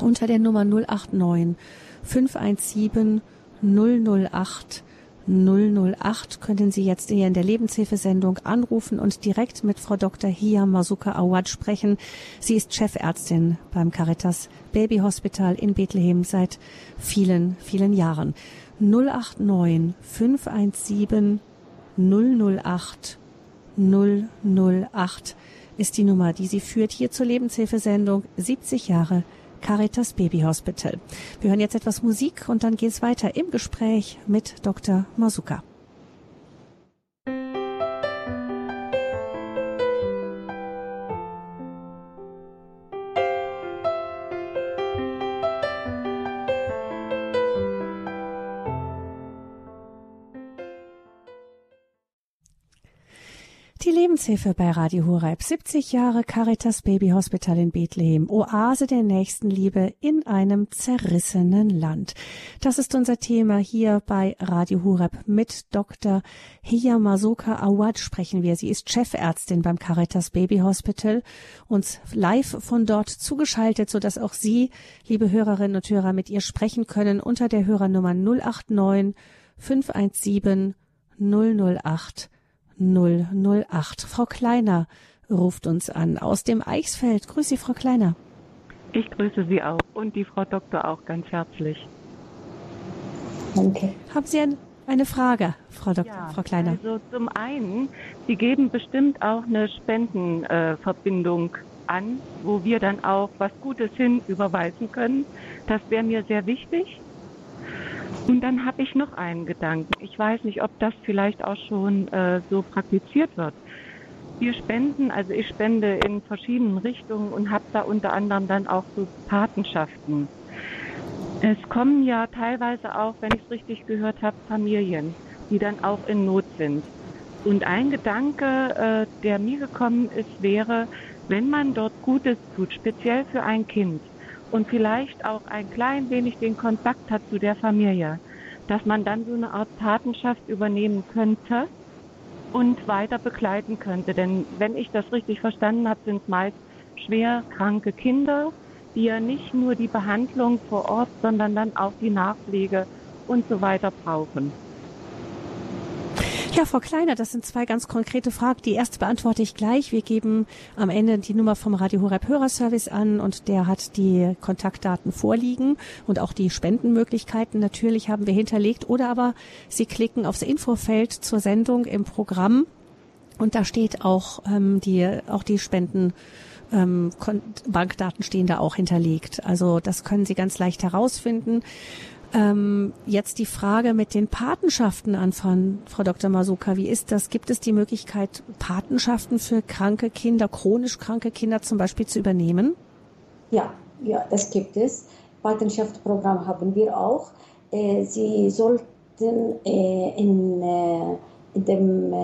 unter der Nummer 089 517 008 008 können Sie jetzt hier in der Lebenshilfesendung anrufen und direkt mit Frau Dr. Hia Masuka Awad sprechen. Sie ist Chefärztin beim Caritas Baby Hospital in Bethlehem seit vielen, vielen Jahren. 089 517 008 008 ist die Nummer, die sie führt hier zur Lebenshilfesendung 70 Jahre Caritas Baby Hospital. Wir hören jetzt etwas Musik und dann geht es weiter im Gespräch mit Dr. Masuka. Die Lebenshilfe bei Radio Horeb. 70 Jahre Caritas Baby Hospital in Bethlehem. Oase der Nächstenliebe in einem zerrissenen Land. Das ist unser Thema hier bei Radio Horeb. Mit Dr. Hia Masoka Awad sprechen wir. Sie ist Chefärztin beim Caritas Baby Hospital. Uns live von dort zugeschaltet, sodass auch Sie, liebe Hörerinnen und Hörer, mit ihr sprechen können unter der Hörernummer 089 517 008 008. Frau Kleiner ruft uns an aus dem Eichsfeld. Grüße Sie, Frau Kleiner. Ich grüße Sie auch und die Frau Doktor auch ganz herzlich. Danke. Haben Sie ein, eine Frage, Frau, Dok ja, Frau Kleiner? Also zum einen, Sie geben bestimmt auch eine Spendenverbindung äh, an, wo wir dann auch was Gutes hin überweisen können. Das wäre mir sehr wichtig. Und dann habe ich noch einen Gedanken. Ich weiß nicht, ob das vielleicht auch schon äh, so praktiziert wird. Wir spenden, also ich spende in verschiedenen Richtungen und habe da unter anderem dann auch so Patenschaften. Es kommen ja teilweise auch, wenn ich es richtig gehört habe, Familien, die dann auch in Not sind. Und ein Gedanke, äh, der mir gekommen ist, wäre, wenn man dort Gutes tut, speziell für ein Kind, und vielleicht auch ein klein wenig den Kontakt hat zu der Familie, dass man dann so eine Art Patenschaft übernehmen könnte und weiter begleiten könnte. Denn wenn ich das richtig verstanden habe, sind es meist schwer kranke Kinder, die ja nicht nur die Behandlung vor Ort, sondern dann auch die Nachpflege und so weiter brauchen. Ja, Frau Kleiner, das sind zwei ganz konkrete Fragen. Die erste beantworte ich gleich. Wir geben am Ende die Nummer vom Radio Horeb Hörerservice an und der hat die Kontaktdaten vorliegen und auch die Spendenmöglichkeiten natürlich haben wir hinterlegt. Oder aber Sie klicken aufs Infofeld zur Sendung im Programm und da steht auch ähm, die auch die Spenden ähm, Bankdaten stehen da auch hinterlegt. Also das können Sie ganz leicht herausfinden. Ähm, jetzt die Frage mit den Patenschaften anfangen, Frau Dr. Masuka. Wie ist das? Gibt es die Möglichkeit, Patenschaften für kranke Kinder, chronisch kranke Kinder zum Beispiel zu übernehmen? Ja, ja, das gibt es. Patenschaftsprogramm haben wir auch. Äh, Sie sollten äh, in, äh, in dem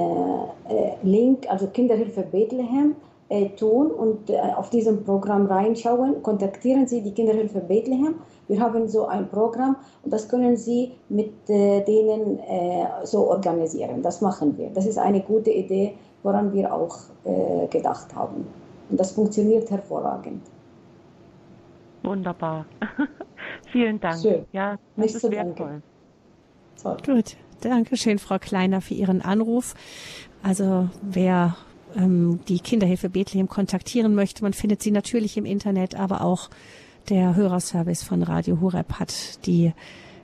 Link, also Kinderhilfe Bethlehem, tun und auf diesem Programm reinschauen. Kontaktieren Sie die Kinderhilfe Bethlehem wir haben so ein Programm und das können Sie mit äh, denen äh, so organisieren. Das machen wir. Das ist eine gute Idee, woran wir auch äh, gedacht haben. Und das funktioniert hervorragend. Wunderbar. Vielen Dank. Schön. Ja, das Nicht ist so wertvoll. Gut. Dankeschön, Frau Kleiner, für Ihren Anruf. Also wer ähm, die Kinderhilfe Bethlehem kontaktieren möchte, man findet sie natürlich im Internet, aber auch der Hörerservice von Radio Horeb hat die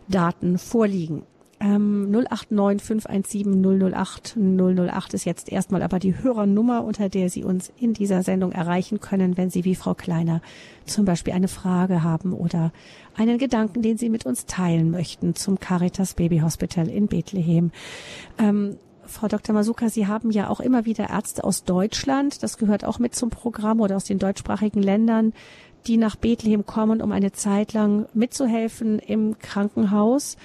Daten vorliegen. Ähm, 089 517 008 008 ist jetzt erstmal aber die Hörernummer, unter der Sie uns in dieser Sendung erreichen können, wenn Sie wie Frau Kleiner zum Beispiel eine Frage haben oder einen Gedanken, den Sie mit uns teilen möchten zum Caritas Baby Hospital in Bethlehem. Ähm, Frau Dr. Masuka, Sie haben ja auch immer wieder Ärzte aus Deutschland, das gehört auch mit zum Programm oder aus den deutschsprachigen Ländern, die nach Bethlehem kommen, um eine Zeit lang mitzuhelfen im Krankenhaus.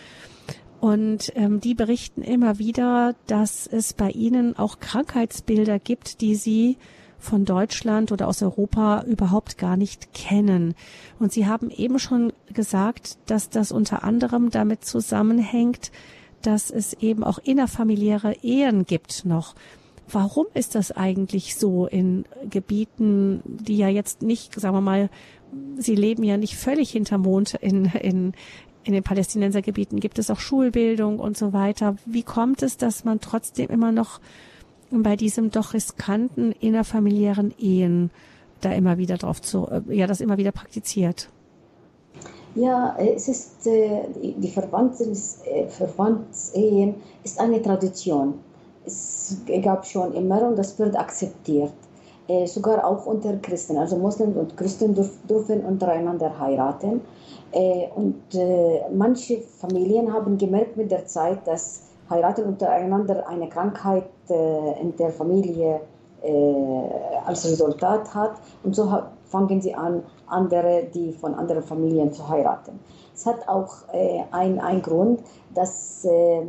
Und ähm, die berichten immer wieder, dass es bei ihnen auch Krankheitsbilder gibt, die sie von Deutschland oder aus Europa überhaupt gar nicht kennen. Und Sie haben eben schon gesagt, dass das unter anderem damit zusammenhängt, dass es eben auch innerfamiliäre Ehen gibt noch. Warum ist das eigentlich so in Gebieten, die ja jetzt nicht, sagen wir mal, sie leben ja nicht völlig hinterm Mond in, in in den Palästinensergebieten gibt es auch Schulbildung und so weiter. Wie kommt es, dass man trotzdem immer noch bei diesem doch riskanten innerfamiliären Ehen da immer wieder drauf zu, äh, ja, das immer wieder praktiziert? Ja, es ist, äh, die äh, Verwandtsehen ist eine Tradition. Es gab schon immer und das wird akzeptiert. Sogar auch unter Christen. Also Muslimen und Christen dürfen untereinander heiraten. Und manche Familien haben gemerkt mit der Zeit, dass heiraten untereinander eine Krankheit in der Familie als Resultat hat. Und so fangen sie an, andere, die von anderen Familien zu heiraten. Es hat auch äh, einen Grund, dass äh,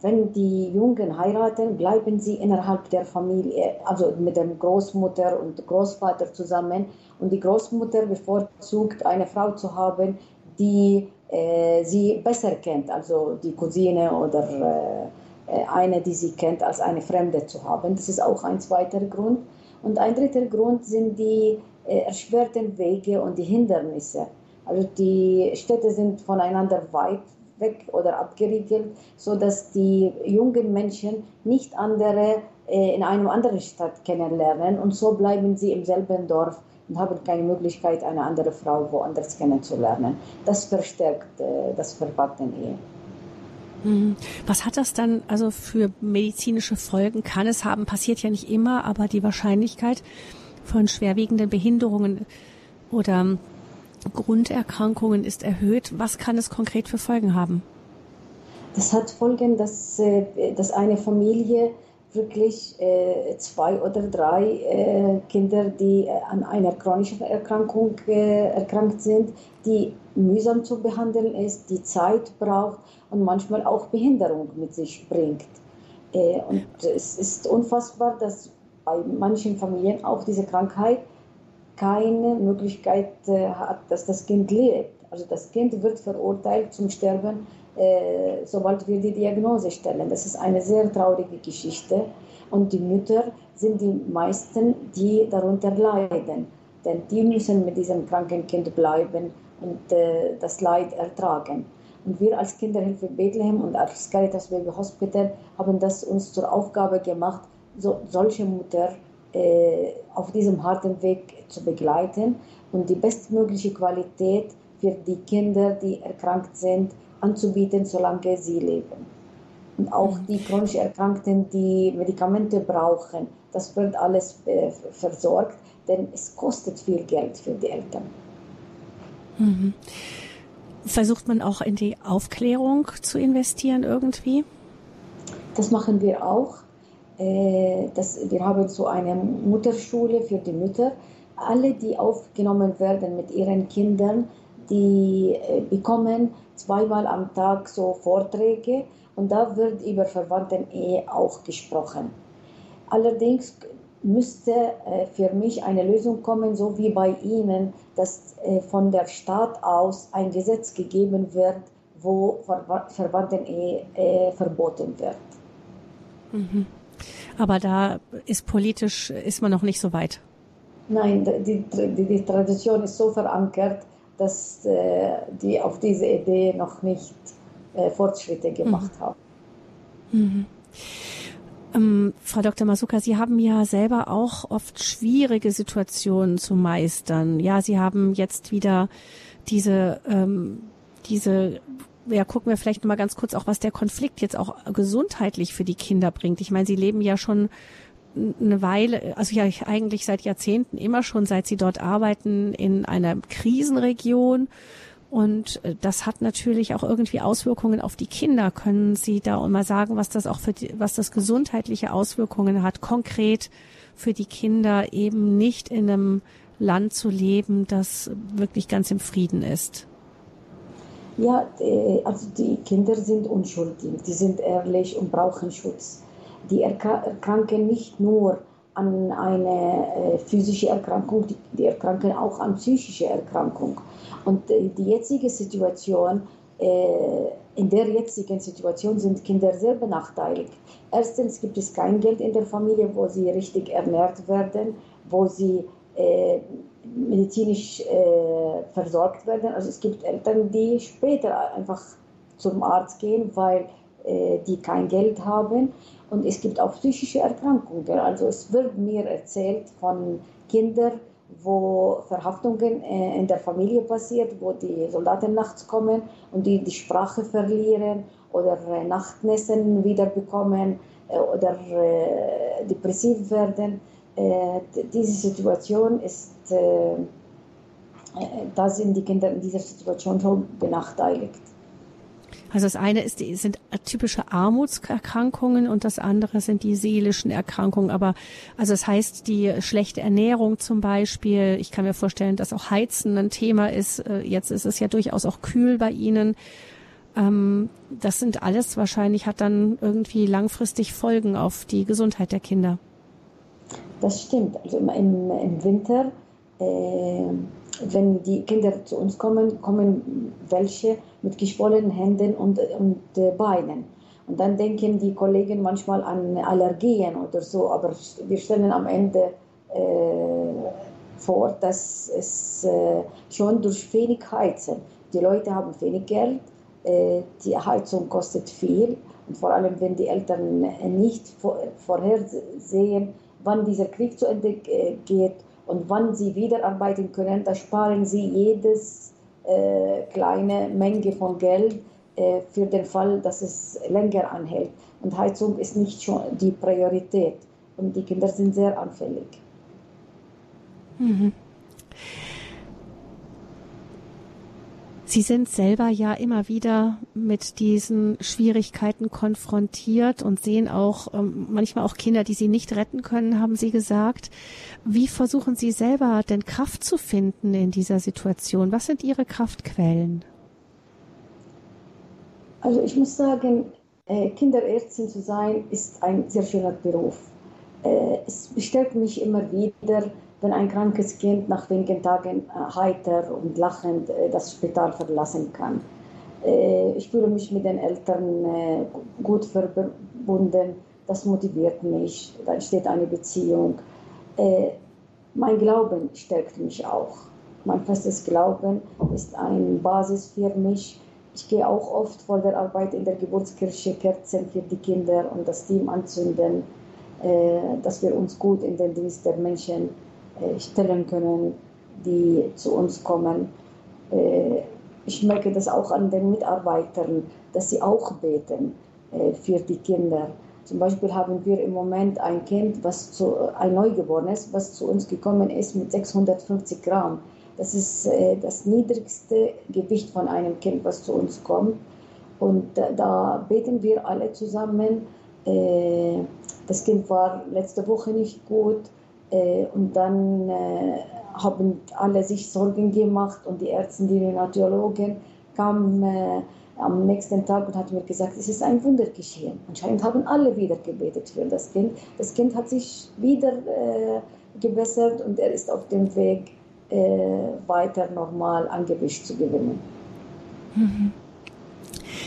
wenn die Jungen heiraten, bleiben sie innerhalb der Familie, also mit der Großmutter und Großvater zusammen. Und die Großmutter bevorzugt, eine Frau zu haben, die äh, sie besser kennt, also die Cousine oder äh, äh, eine, die sie kennt, als eine Fremde zu haben. Das ist auch ein zweiter Grund. Und ein dritter Grund sind die äh, erschwerten Wege und die Hindernisse. Also die Städte sind voneinander weit weg oder abgeriegelt, sodass die jungen Menschen nicht andere äh, in einer anderen Stadt kennenlernen und so bleiben sie im selben Dorf und haben keine Möglichkeit, eine andere Frau woanders kennenzulernen. Das verstärkt äh, das Verwandten Ehe. Mhm. Was hat das dann also für medizinische Folgen? Kann es haben, passiert ja nicht immer, aber die Wahrscheinlichkeit, von schwerwiegenden Behinderungen oder Grunderkrankungen ist erhöht. Was kann es konkret für Folgen haben? Das hat Folgen, dass, äh, dass eine Familie wirklich äh, zwei oder drei äh, Kinder, die an einer chronischen Erkrankung erkrankt sind, die mühsam zu behandeln ist, die Zeit braucht und manchmal auch Behinderung mit sich bringt. und es ist unfassbar, dass bei manchen Familien auch diese Krankheit keine Möglichkeit äh, hat, dass das Kind lebt. Also das Kind wird verurteilt zum Sterben, äh, sobald wir die Diagnose stellen. Das ist eine sehr traurige Geschichte. Und die Mütter sind die meisten, die darunter leiden. Denn die müssen mit diesem kranken Kind bleiben und äh, das Leid ertragen. Und wir als Kinderhilfe Bethlehem und als Caritas Baby Hospital haben das uns zur Aufgabe gemacht, so, solche Mutter äh, auf diesem harten Weg zu begleiten und die bestmögliche Qualität für die Kinder, die erkrankt sind, anzubieten, solange sie leben. Und auch mhm. die chronisch Erkrankten, die Medikamente brauchen, das wird alles äh, versorgt, denn es kostet viel Geld für die Eltern. Mhm. Versucht man auch in die Aufklärung zu investieren irgendwie? Das machen wir auch. Äh, das, wir haben so eine Mutterschule für die Mütter. Alle, die aufgenommen werden mit ihren Kindern, die äh, bekommen zweimal am Tag so Vorträge und da wird über Verwandten-Ehe auch gesprochen. Allerdings müsste äh, für mich eine Lösung kommen, so wie bei Ihnen, dass von der Staat aus ein Gesetz gegeben wird, wo Verwandten-Ehe verboten wird. Mhm. Aber da ist politisch, ist man noch nicht so weit. Nein, die, die, die Tradition ist so verankert, dass äh, die auf diese Idee noch nicht äh, Fortschritte gemacht mhm. haben. Mhm. Ähm, Frau Dr. Masuka, Sie haben ja selber auch oft schwierige Situationen zu meistern. Ja, Sie haben jetzt wieder diese, ähm, diese ja, gucken wir vielleicht mal ganz kurz auch, was der Konflikt jetzt auch gesundheitlich für die Kinder bringt. Ich meine, sie leben ja schon eine Weile, also ja eigentlich seit Jahrzehnten immer schon, seit sie dort arbeiten, in einer Krisenregion. Und äh, das hat natürlich auch irgendwie Auswirkungen auf die Kinder. Können Sie da mal sagen, was das auch für die, was das gesundheitliche Auswirkungen hat, konkret für die Kinder eben nicht in einem Land zu leben, das wirklich ganz im Frieden ist? Ja, also die Kinder sind unschuldig, die sind ehrlich und brauchen Schutz. Die erkranken nicht nur an eine äh, physische Erkrankung, die, erkranken auch an psychische Erkrankung. Und äh, die jetzige Situation, äh, in der jetzigen Situation sind Kinder sehr benachteiligt. Erstens gibt es kein Geld in der Familie, wo sie richtig ernährt werden, wo sie medizinisch äh, versorgt werden. Also es gibt Eltern, die später einfach zum Arzt gehen, weil äh, die kein Geld haben. Und es gibt auch psychische Erkrankungen. Also es wird mir erzählt von Kindern, wo Verhaftungen äh, in der Familie passiert, wo die Soldaten nachts kommen und die die Sprache verlieren oder äh, Nachtnässen wiederbekommen äh, oder äh, depressiv werden. Äh, diese Situation ist, äh, da sind die Kinder in dieser Situation schon benachteiligt. Also das eine ist, die, sind typische Armutserkrankungen und das andere sind die seelischen Erkrankungen. Aber also das heißt, die schlechte Ernährung zum Beispiel, ich kann mir vorstellen, dass auch Heizen ein Thema ist. Äh, jetzt ist es ja durchaus auch kühl bei Ihnen. Ähm, das sind alles wahrscheinlich, hat dann irgendwie langfristig Folgen auf die Gesundheit der Kinder. Das stimmt. Also im, im Winter, äh, wenn die Kinder zu uns kommen, kommen welche mit geschwollenen Händen und, und äh, Beinen. Und dann denken die Kollegen manchmal an Allergien oder so, aber wir stellen am Ende äh, vor, dass es äh, schon durch wenig Heizen. Die Leute haben wenig Geld, äh, die Heizung kostet viel und vor allem, wenn die Eltern nicht vor, vorhersehen, wann dieser Krieg zu Ende äh, geht und wann sie wieder arbeiten können, da sparen sie jedes äh, kleine Menge von Geld äh, für den Fall, dass es länger anhält. Und Heizung ist nicht schon die Priorität. Und die Kinder sind sehr anfällig. Mhm. Sie sind selber ja immer wieder mit diesen Schwierigkeiten konfrontiert und sehen auch ähm, manchmal auch Kinder, die Sie nicht retten können, haben Sie gesagt. Wie versuchen Sie selber denn Kraft zu finden in dieser Situation? Was sind Ihre Kraftquellen? Also ich muss sagen, äh, Kinderärztin zu sein ist ein sehr schöner Beruf. Äh, es bestärkt mich immer wieder, wenn ein krankes Kind nach wenigen Tagen äh, heiter und lachend äh, das Spital verlassen kann. Äh, ich fühle mich mit den Eltern gut verbunden, das motiviert mich, da entsteht eine Beziehung. Mein Glauben stärkt mich auch. Mein festes Glauben ist eine Basis für mich. Ich gehe auch oft vor der Arbeit in der Geburtskirche Kerzen für die Kinder und das Team anzünden, dass wir uns gut in den Dienst der Menschen stellen können, die zu uns kommen. Äh, ich merke das auch an den Mitarbeitern, dass sie auch beten äh, für die Kinder. Zum Beispiel haben wir im Moment ein Kind, was zu, ein Neugeborenes, was zu uns gekommen ist mit 650 Gramm. Das ist das niedrigste Gewicht von einem Kind, was zu uns kommt. Und da beten wir alle zusammen. Das Kind war letzte Woche nicht gut äh, und dann äh, haben alle sich Sorgen gemacht und die Ärzte, die Radiologen kamen äh, am nächsten Tag und hat mir gesagt, es ist ein Wunder geschehen. Anscheinend haben alle wieder gebetet für das Kind. Das Kind hat sich wieder äh, gebessert und er ist auf dem Weg, äh, weiter nochmal an Gewicht zu gewinnen.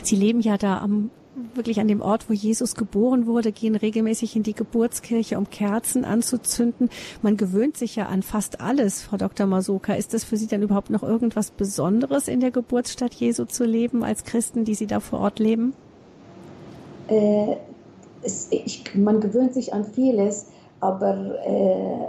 Sie leben ja da am wirklich an dem Ort, wo Jesus geboren wurde, gehen regelmäßig in die Geburtskirche, um Kerzen anzuzünden. Man gewöhnt sich ja an fast alles, Frau Dr. Masoka. Ist das für Sie dann überhaupt noch irgendwas Besonderes in der Geburtsstadt Jesu zu leben, als Christen, die Sie da vor Ort leben? Äh, es, ich, man gewöhnt sich an vieles, aber äh,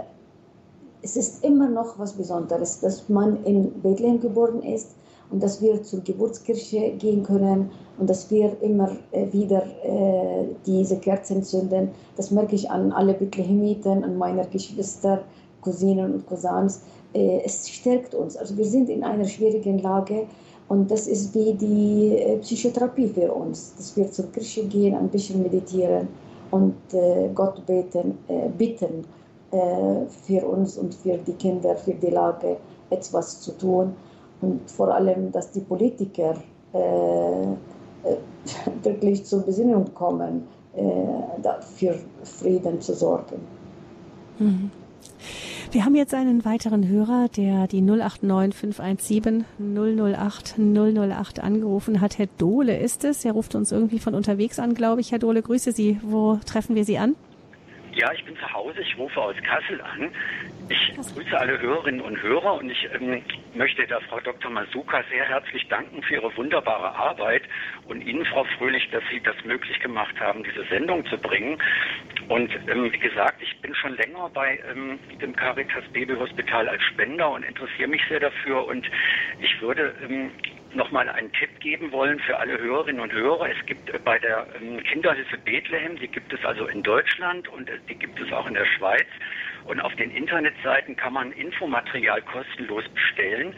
es ist immer noch was Besonderes, dass man in Bethlehem geboren ist und dass wir zur Geburtskirche gehen können und dass wir immer äh, wieder äh, diese Kerzen zünden. Das merke ich an alle Bethlehemiten, an meiner Geschwister, Cousinen und Cousins. Äh, es stärkt uns. Also wir sind in einer schwierigen Lage und das ist wie die Psychotherapie für uns, dass wir zur Kirche gehen, ein bisschen meditieren und Gott beten, bitten für uns und für die Kinder, für die Lage etwas zu tun und vor allem, dass die Politiker äh, äh wirklich zur Besinnung kommen, äh, für Frieden zu sorgen. Mhm. Wir haben jetzt einen weiteren Hörer, der die 089 517 008 008 angerufen hat. Herr Dohle ist es. Er ruft uns irgendwie von unterwegs an, glaube ich. Herr Dohle, grüße Sie. Wo treffen wir Sie an? Ja, ich bin zu Hause. Ich rufe aus Kassel an. Ich grüße alle Hörerinnen und Hörer und ich ähm, möchte der Frau Dr. Masuka sehr herzlich danken für ihre wunderbare Arbeit und Ihnen, Frau Fröhlich, dass Sie das möglich gemacht haben, diese Sendung zu bringen. Und ähm, wie gesagt, ich bin schon länger bei ähm, dem Caritas Baby Hospital als Spender und interessiere mich sehr dafür und ich würde ähm, nochmal einen Tipp geben wollen für alle Hörerinnen und Hörer. Es gibt äh, bei der ähm, Kinderhilfe Bethlehem, die gibt es also in Deutschland und äh, die gibt es auch in der Schweiz. Und auf den Internetseiten kann man Infomaterial kostenlos bestellen.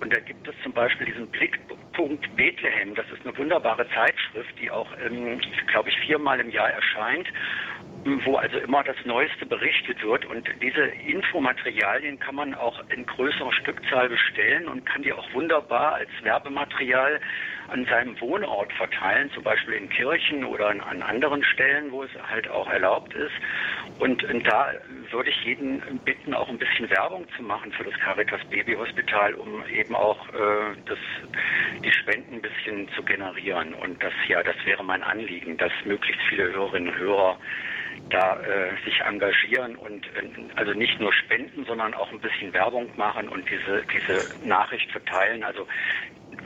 Und da gibt es zum Beispiel diesen Blickpunkt Bethlehem. Das ist eine wunderbare Zeitschrift, die auch, ähm, glaube ich, viermal im Jahr erscheint wo also immer das Neueste berichtet wird. Und diese Infomaterialien kann man auch in größerer Stückzahl bestellen und kann die auch wunderbar als Werbematerial an seinem Wohnort verteilen, zum Beispiel in Kirchen oder an, anderen Stellen, wo es halt auch erlaubt ist. Und, und da würde ich jeden bitten, auch ein bisschen Werbung zu machen für das Caritas Baby Hospital, um eben auch äh, das, die Spenden ein bisschen zu generieren. Und das ja, das wäre mein Anliegen, dass möglichst viele Hörerinnen und Hörer da äh, sich engagieren und äh, also nicht nur spenden, sondern auch ein bisschen Werbung machen und diese, diese Nachricht verteilen. Also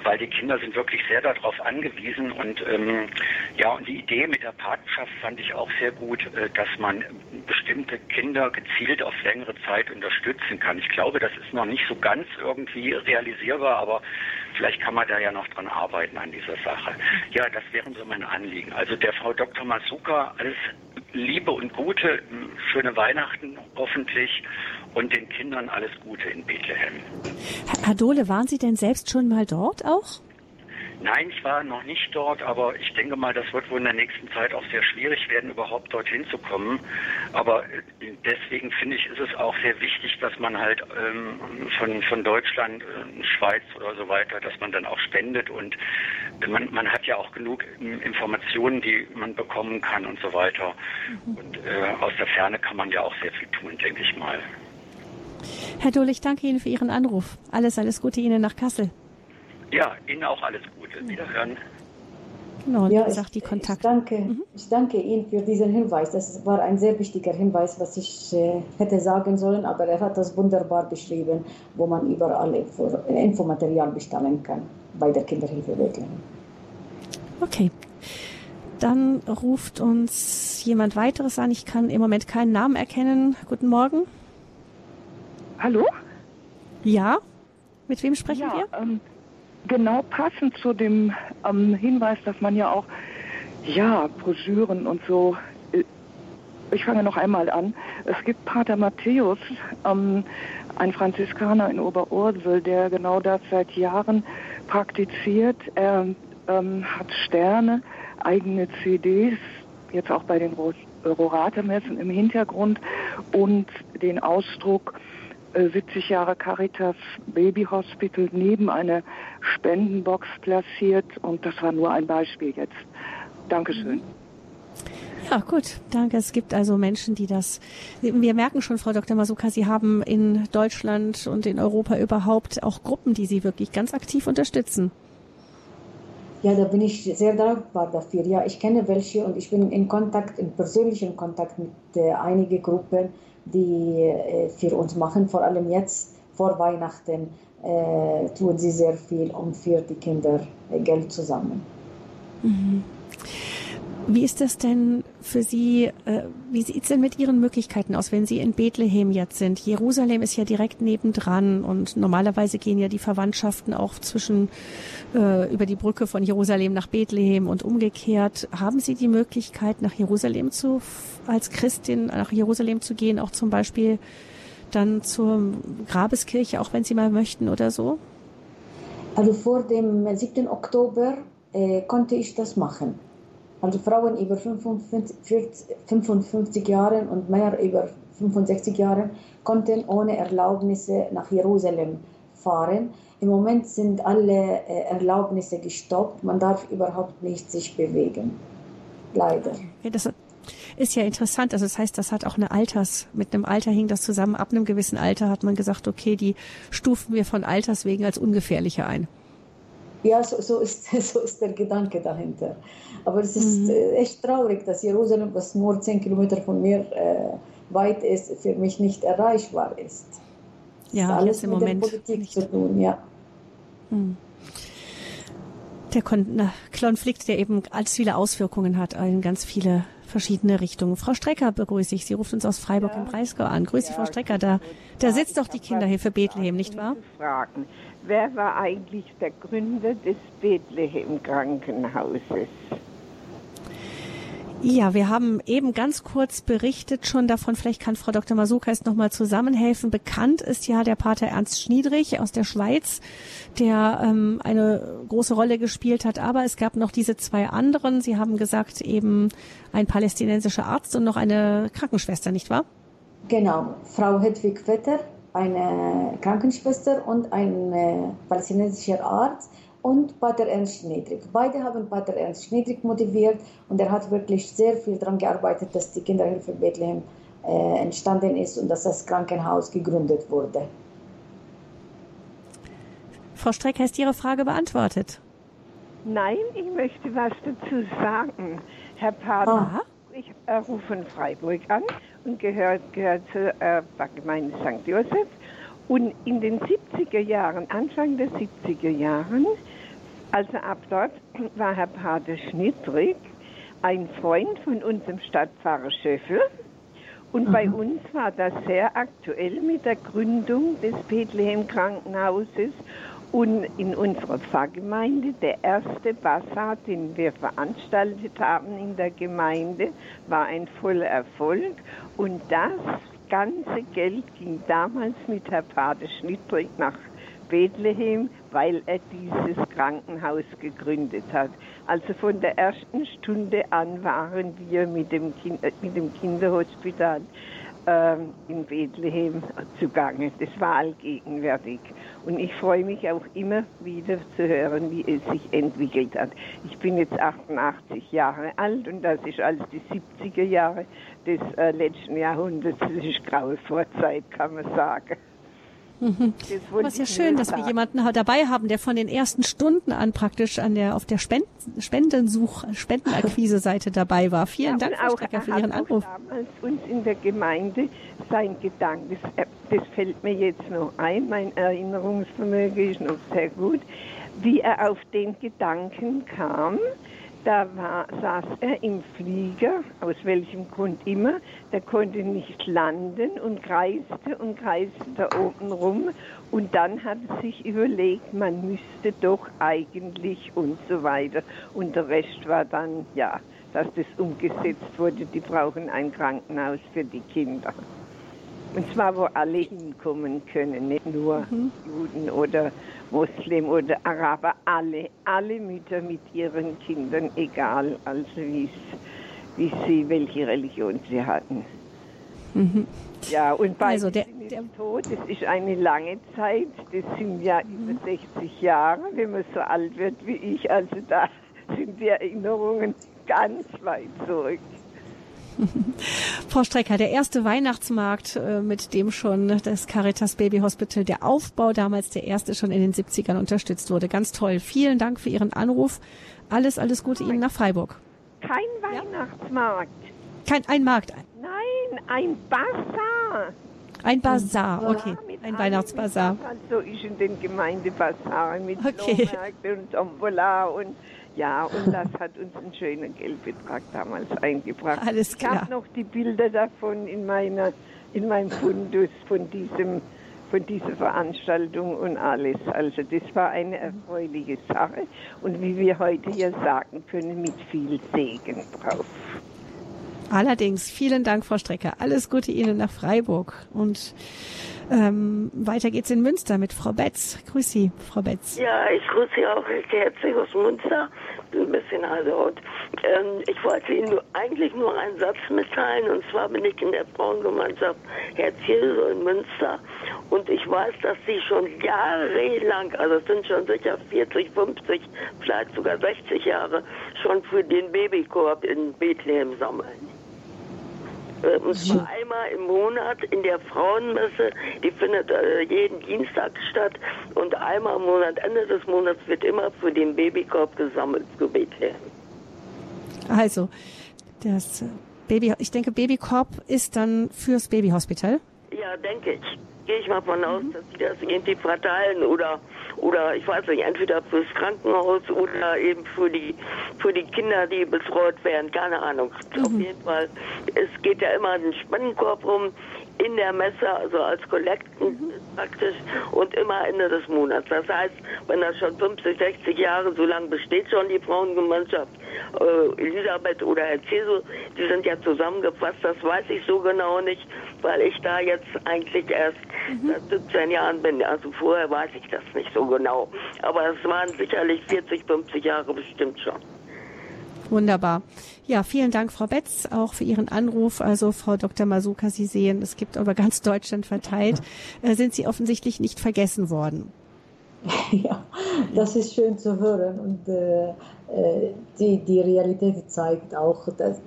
weil die Kinder sind wirklich sehr darauf angewiesen und ähm, ja und die Idee mit der Patenschaft fand ich auch sehr gut, äh, dass man bestimmte Kinder gezielt auf längere Zeit unterstützen kann. Ich glaube, das ist noch nicht so ganz irgendwie realisierbar, aber vielleicht kann man da ja noch dran arbeiten an dieser Sache. Ja, das wären so meine Anliegen. Also der Frau Dr. Masuka alles Liebe und Gute, schöne Weihnachten hoffentlich und den Kindern alles Gute in Bethlehem. Herr Dohle, waren Sie denn selbst schon mal dort auch? Nein, ich war noch nicht dort, aber ich denke mal, das wird wohl in der nächsten Zeit auch sehr schwierig werden, überhaupt dorthin zu kommen. Aber äh, deswegen finde ich, ist es auch sehr wichtig, dass man halt ähm, von, von Deutschland, äh, Schweiz oder so weiter, dass man dann auch spendet und man, man hat ja auch genug ähm, Informationen, die man bekommen kann und so weiter. Mhm. Und äh, aus der Ferne kann man ja auch sehr viel tun, denke ich mal. Herr Dohle, ich danke Ihnen für Ihren Anruf. Alles, alles Gute Ihnen nach Kassel. Ja, Ihnen auch alles Gute. Wiederhören. Genau, ja, ich, die Kontakt. Ich danke, mhm. ich danke Ihnen für diesen Hinweis. Das war ein sehr wichtiger Hinweis, was ich äh, hätte sagen sollen, aber er hat das wunderbar beschrieben, wo man überall Info, Infomaterial bestellen kann bei der Kinderhilfe Bethlehem. Okay. Dann ruft uns jemand weiteres an. Ich kann im Moment keinen Namen erkennen. Guten Morgen. Hallo? Ja. Mit wem sprechen ja, wir? Ähm, genau passend zu dem ähm, Hinweis, dass man ja auch, ja, Broschüren und so. Äh, ich fange noch einmal an. Es gibt Pater Matthäus, ähm, ein Franziskaner in Oberursel, der genau das seit Jahren praktiziert. Er ähm, hat Sterne, eigene CDs, jetzt auch bei den Rorate-Messen im Hintergrund und den Ausdruck 70 äh, Jahre Caritas Baby Hospital neben einer Spendenbox platziert und das war nur ein Beispiel jetzt. Dankeschön. Ja, gut, danke. Es gibt also Menschen, die das, wir merken schon, Frau Dr. Masuka, Sie haben in Deutschland und in Europa überhaupt auch Gruppen, die Sie wirklich ganz aktiv unterstützen. Ja, da bin ich sehr dankbar dafür. Ja, ich kenne welche und ich bin in Kontakt, in persönlichen Kontakt mit äh, einigen Gruppen, die äh, für uns machen. Vor allem jetzt vor Weihnachten äh, tun sie sehr viel, um für die Kinder äh, Geld zu sammeln. Mhm. Wie ist das denn für Sie, äh, wie sieht es denn mit Ihren Möglichkeiten aus, wenn Sie in Bethlehem jetzt sind? Jerusalem ist ja direkt nebendran und normalerweise gehen ja die Verwandtschaften auch zwischen äh, über die Brücke von Jerusalem nach Bethlehem und umgekehrt. Haben Sie die Möglichkeit, nach Jerusalem zu, als Christin nach Jerusalem zu gehen, auch zum Beispiel dann zur Grabeskirche, auch wenn Sie mal möchten oder so? Also vor dem 7. Oktober äh, konnte ich das machen. Also Frauen über 55, 55 Jahren und Männer über 65 Jahren konnten ohne Erlaubnisse nach Jerusalem fahren. Im Moment sind alle äh, Erlaubnisse gestoppt. Man darf überhaupt nicht sich bewegen. Leider. Ja, das ist ja interessant. Also das heißt, das hat auch eine Alters, mit einem Alter hing das zusammen. Ab einem gewissen Alter hat man gesagt, okay, die stufen wir von Alters wegen als ungefährlicher ein. Ja, so, so, ist, so ist der Gedanke dahinter. Aber es ist mhm. Äh, echt traurig, dass Jerusalem, was nur zehn Kilometer von mir äh, weit ist, für mich nicht erreichbar ist. Ja, alles im mit Moment der Politik nicht. zu tun, ja. Mhm. Der Konflikt, der eben ganz viele Auswirkungen hat ganz viele verschiedene Richtungen. Frau Strecker begrüße ich. Sie ruft uns aus Freiburg im Breisgau an. Grüße Frau Strecker. Da, da sitzt doch die Kinderhilfe Bethlehem, nicht wahr? Fragen. Wer war eigentlich der Gründer des Bethlehem Krankenhauses? Ja, wir haben eben ganz kurz berichtet schon davon. Vielleicht kann Frau Dr. Masuka jetzt nochmal zusammenhelfen. Bekannt ist ja der Pater Ernst Schniedrich aus der Schweiz, der ähm, eine große Rolle gespielt hat. Aber es gab noch diese zwei anderen. Sie haben gesagt, eben ein palästinensischer Arzt und noch eine Krankenschwester, nicht wahr? Genau, Frau Hedwig Vetter, eine Krankenschwester und ein äh, palästinensischer Arzt und Pater Ernst Schniedrig. Beide haben Pater Ernst Schniedrig motiviert und er hat wirklich sehr viel daran gearbeitet, dass die Kinderhilfe Bethlehem äh, entstanden ist und dass das Krankenhaus gegründet wurde. Frau Streck, hast Ihre Frage beantwortet? Nein, ich möchte was dazu sagen. Herr Pater, Aha. ich äh, rufe von Freiburg an und gehört, gehört zur äh, Gemeinde St. Josef. Und in den 70er Jahren, Anfang der 70er Jahren, also ab dort war Herr Pater Schnittrig ein Freund von unserem Stadtpfarrer Schöffel. Und mhm. bei uns war das sehr aktuell mit der Gründung des Bethlehem Krankenhauses und in unserer Pfarrgemeinde der erste Bazar, den wir veranstaltet haben in der Gemeinde, war ein voller Erfolg. Und das ganze Geld ging damals mit Herr Pater Schnittbrück nach Bethlehem, weil er dieses Krankenhaus gegründet hat. Also von der ersten Stunde an waren wir mit dem, kind, äh, mit dem Kinderhospital äh, in Bethlehem zugange. Das war allgegenwärtig. Und ich freue mich auch immer wieder zu hören, wie es sich entwickelt hat. Ich bin jetzt 88 Jahre alt und das ist als die 70er Jahre des äh, letzten Jahrhunderts. Das ist graue Vorzeit, kann man sagen. Mhm. Aber ist ja schön, dass wir jemanden dabei haben, der von den ersten Stunden an praktisch an der auf der Spenden, Spendensuch Spendenakquise-Seite dabei war. Vielen ja, Dank, Frau Strecker, für Ihren Anruf. Damals uns in der Gemeinde sein Gedanke, das, äh, das fällt mir jetzt noch ein, mein Erinnerungsvermögen ist noch sehr gut, wie er auf den Gedanken kam, da war, saß er im Flieger, aus welchem Grund immer, der konnte nicht landen und kreiste und kreiste da oben rum. Und dann hat er sich überlegt, man müsste doch eigentlich und so weiter. Und der Rest war dann, ja, dass das umgesetzt wurde, die brauchen ein Krankenhaus für die Kinder. Und zwar, wo alle hinkommen können, nicht nur mhm. Juden oder Muslim oder Araber, alle, alle Mütter mit ihren Kindern, egal also wie sie, welche Religion sie hatten. Mhm. Ja, und bei also der, der Tod, das ist eine lange Zeit, das sind ja mhm. über 60 Jahre, wenn man so alt wird wie ich, also da sind die Erinnerungen ganz weit zurück. Frau Strecker, der erste Weihnachtsmarkt, äh, mit dem schon das Caritas Baby Hospital, der Aufbau damals der erste schon in den 70ern unterstützt wurde. Ganz toll. Vielen Dank für Ihren Anruf. Alles, alles Gute Ihnen nach Freiburg. Kein Weihnachtsmarkt. Kein, ein Markt. Nein, ein Bazar. Ein Bazar, okay. Ein Weihnachtsbazar. Also ich in den Gemeindebazar mit okay. und Tombola und ja, und das hat uns einen schönen Geldbetrag damals eingebracht. Alles klar. Ich habe noch die Bilder davon in meiner in meinem Fundus von diesem von dieser Veranstaltung und alles. Also das war eine erfreuliche Sache und wie wir heute hier sagen können, mit viel Segen drauf. Allerdings, vielen Dank, Frau Strecker. Alles Gute Ihnen nach Freiburg und ähm, weiter geht's in Münster mit Frau Betz. Grüß Sie, Frau Betz. Ja, ich grüße Sie auch recht herzlich aus Münster. Ein bisschen also ähm, Ich wollte Ihnen nur, eigentlich nur einen Satz mitteilen. Und zwar bin ich in der Frauengemeinschaft Herz Jesu in Münster. Und ich weiß, dass Sie schon jahrelang, also es sind schon sicher 40, 50, vielleicht sogar 60 Jahre, schon für den Babykorb in Bethlehem sammeln. Äh, mhm. einmal im Monat in der Frauenmesse, die findet äh, jeden Dienstag statt. Und einmal im Monat, Ende des Monats, wird immer für den Babykorb gesammelt zu Bethlehem. Also, das Baby, ich denke, Babykorb ist dann fürs Babyhospital? Ja, denke ich. Gehe ich mal von aus, mhm. dass sie das irgendwie verteilen oder oder ich weiß nicht, entweder fürs Krankenhaus oder eben für die für die Kinder, die betreut werden, keine Ahnung. Mhm. Auf jeden Fall, es geht ja immer ein Spendenkorb rum in der Messe, also als Kollekten mhm. praktisch und immer Ende des Monats. Das heißt, wenn das schon 50, 60 Jahre, so lange besteht schon die Frauengemeinschaft, äh, Elisabeth oder Herr Cesu, die sind ja zusammengefasst, das weiß ich so genau nicht, weil ich da jetzt eigentlich erst mhm. seit 17 Jahren bin. Also vorher weiß ich das nicht so genau. Aber es waren sicherlich 40, 50 Jahre bestimmt schon. Wunderbar. Ja, vielen Dank, Frau Betz, auch für Ihren Anruf. Also, Frau Dr. Masuka, Sie sehen, es gibt über ganz Deutschland verteilt, äh, sind Sie offensichtlich nicht vergessen worden. Ja, das ist schön zu hören und äh, äh, die, die Realität zeigt auch, dass,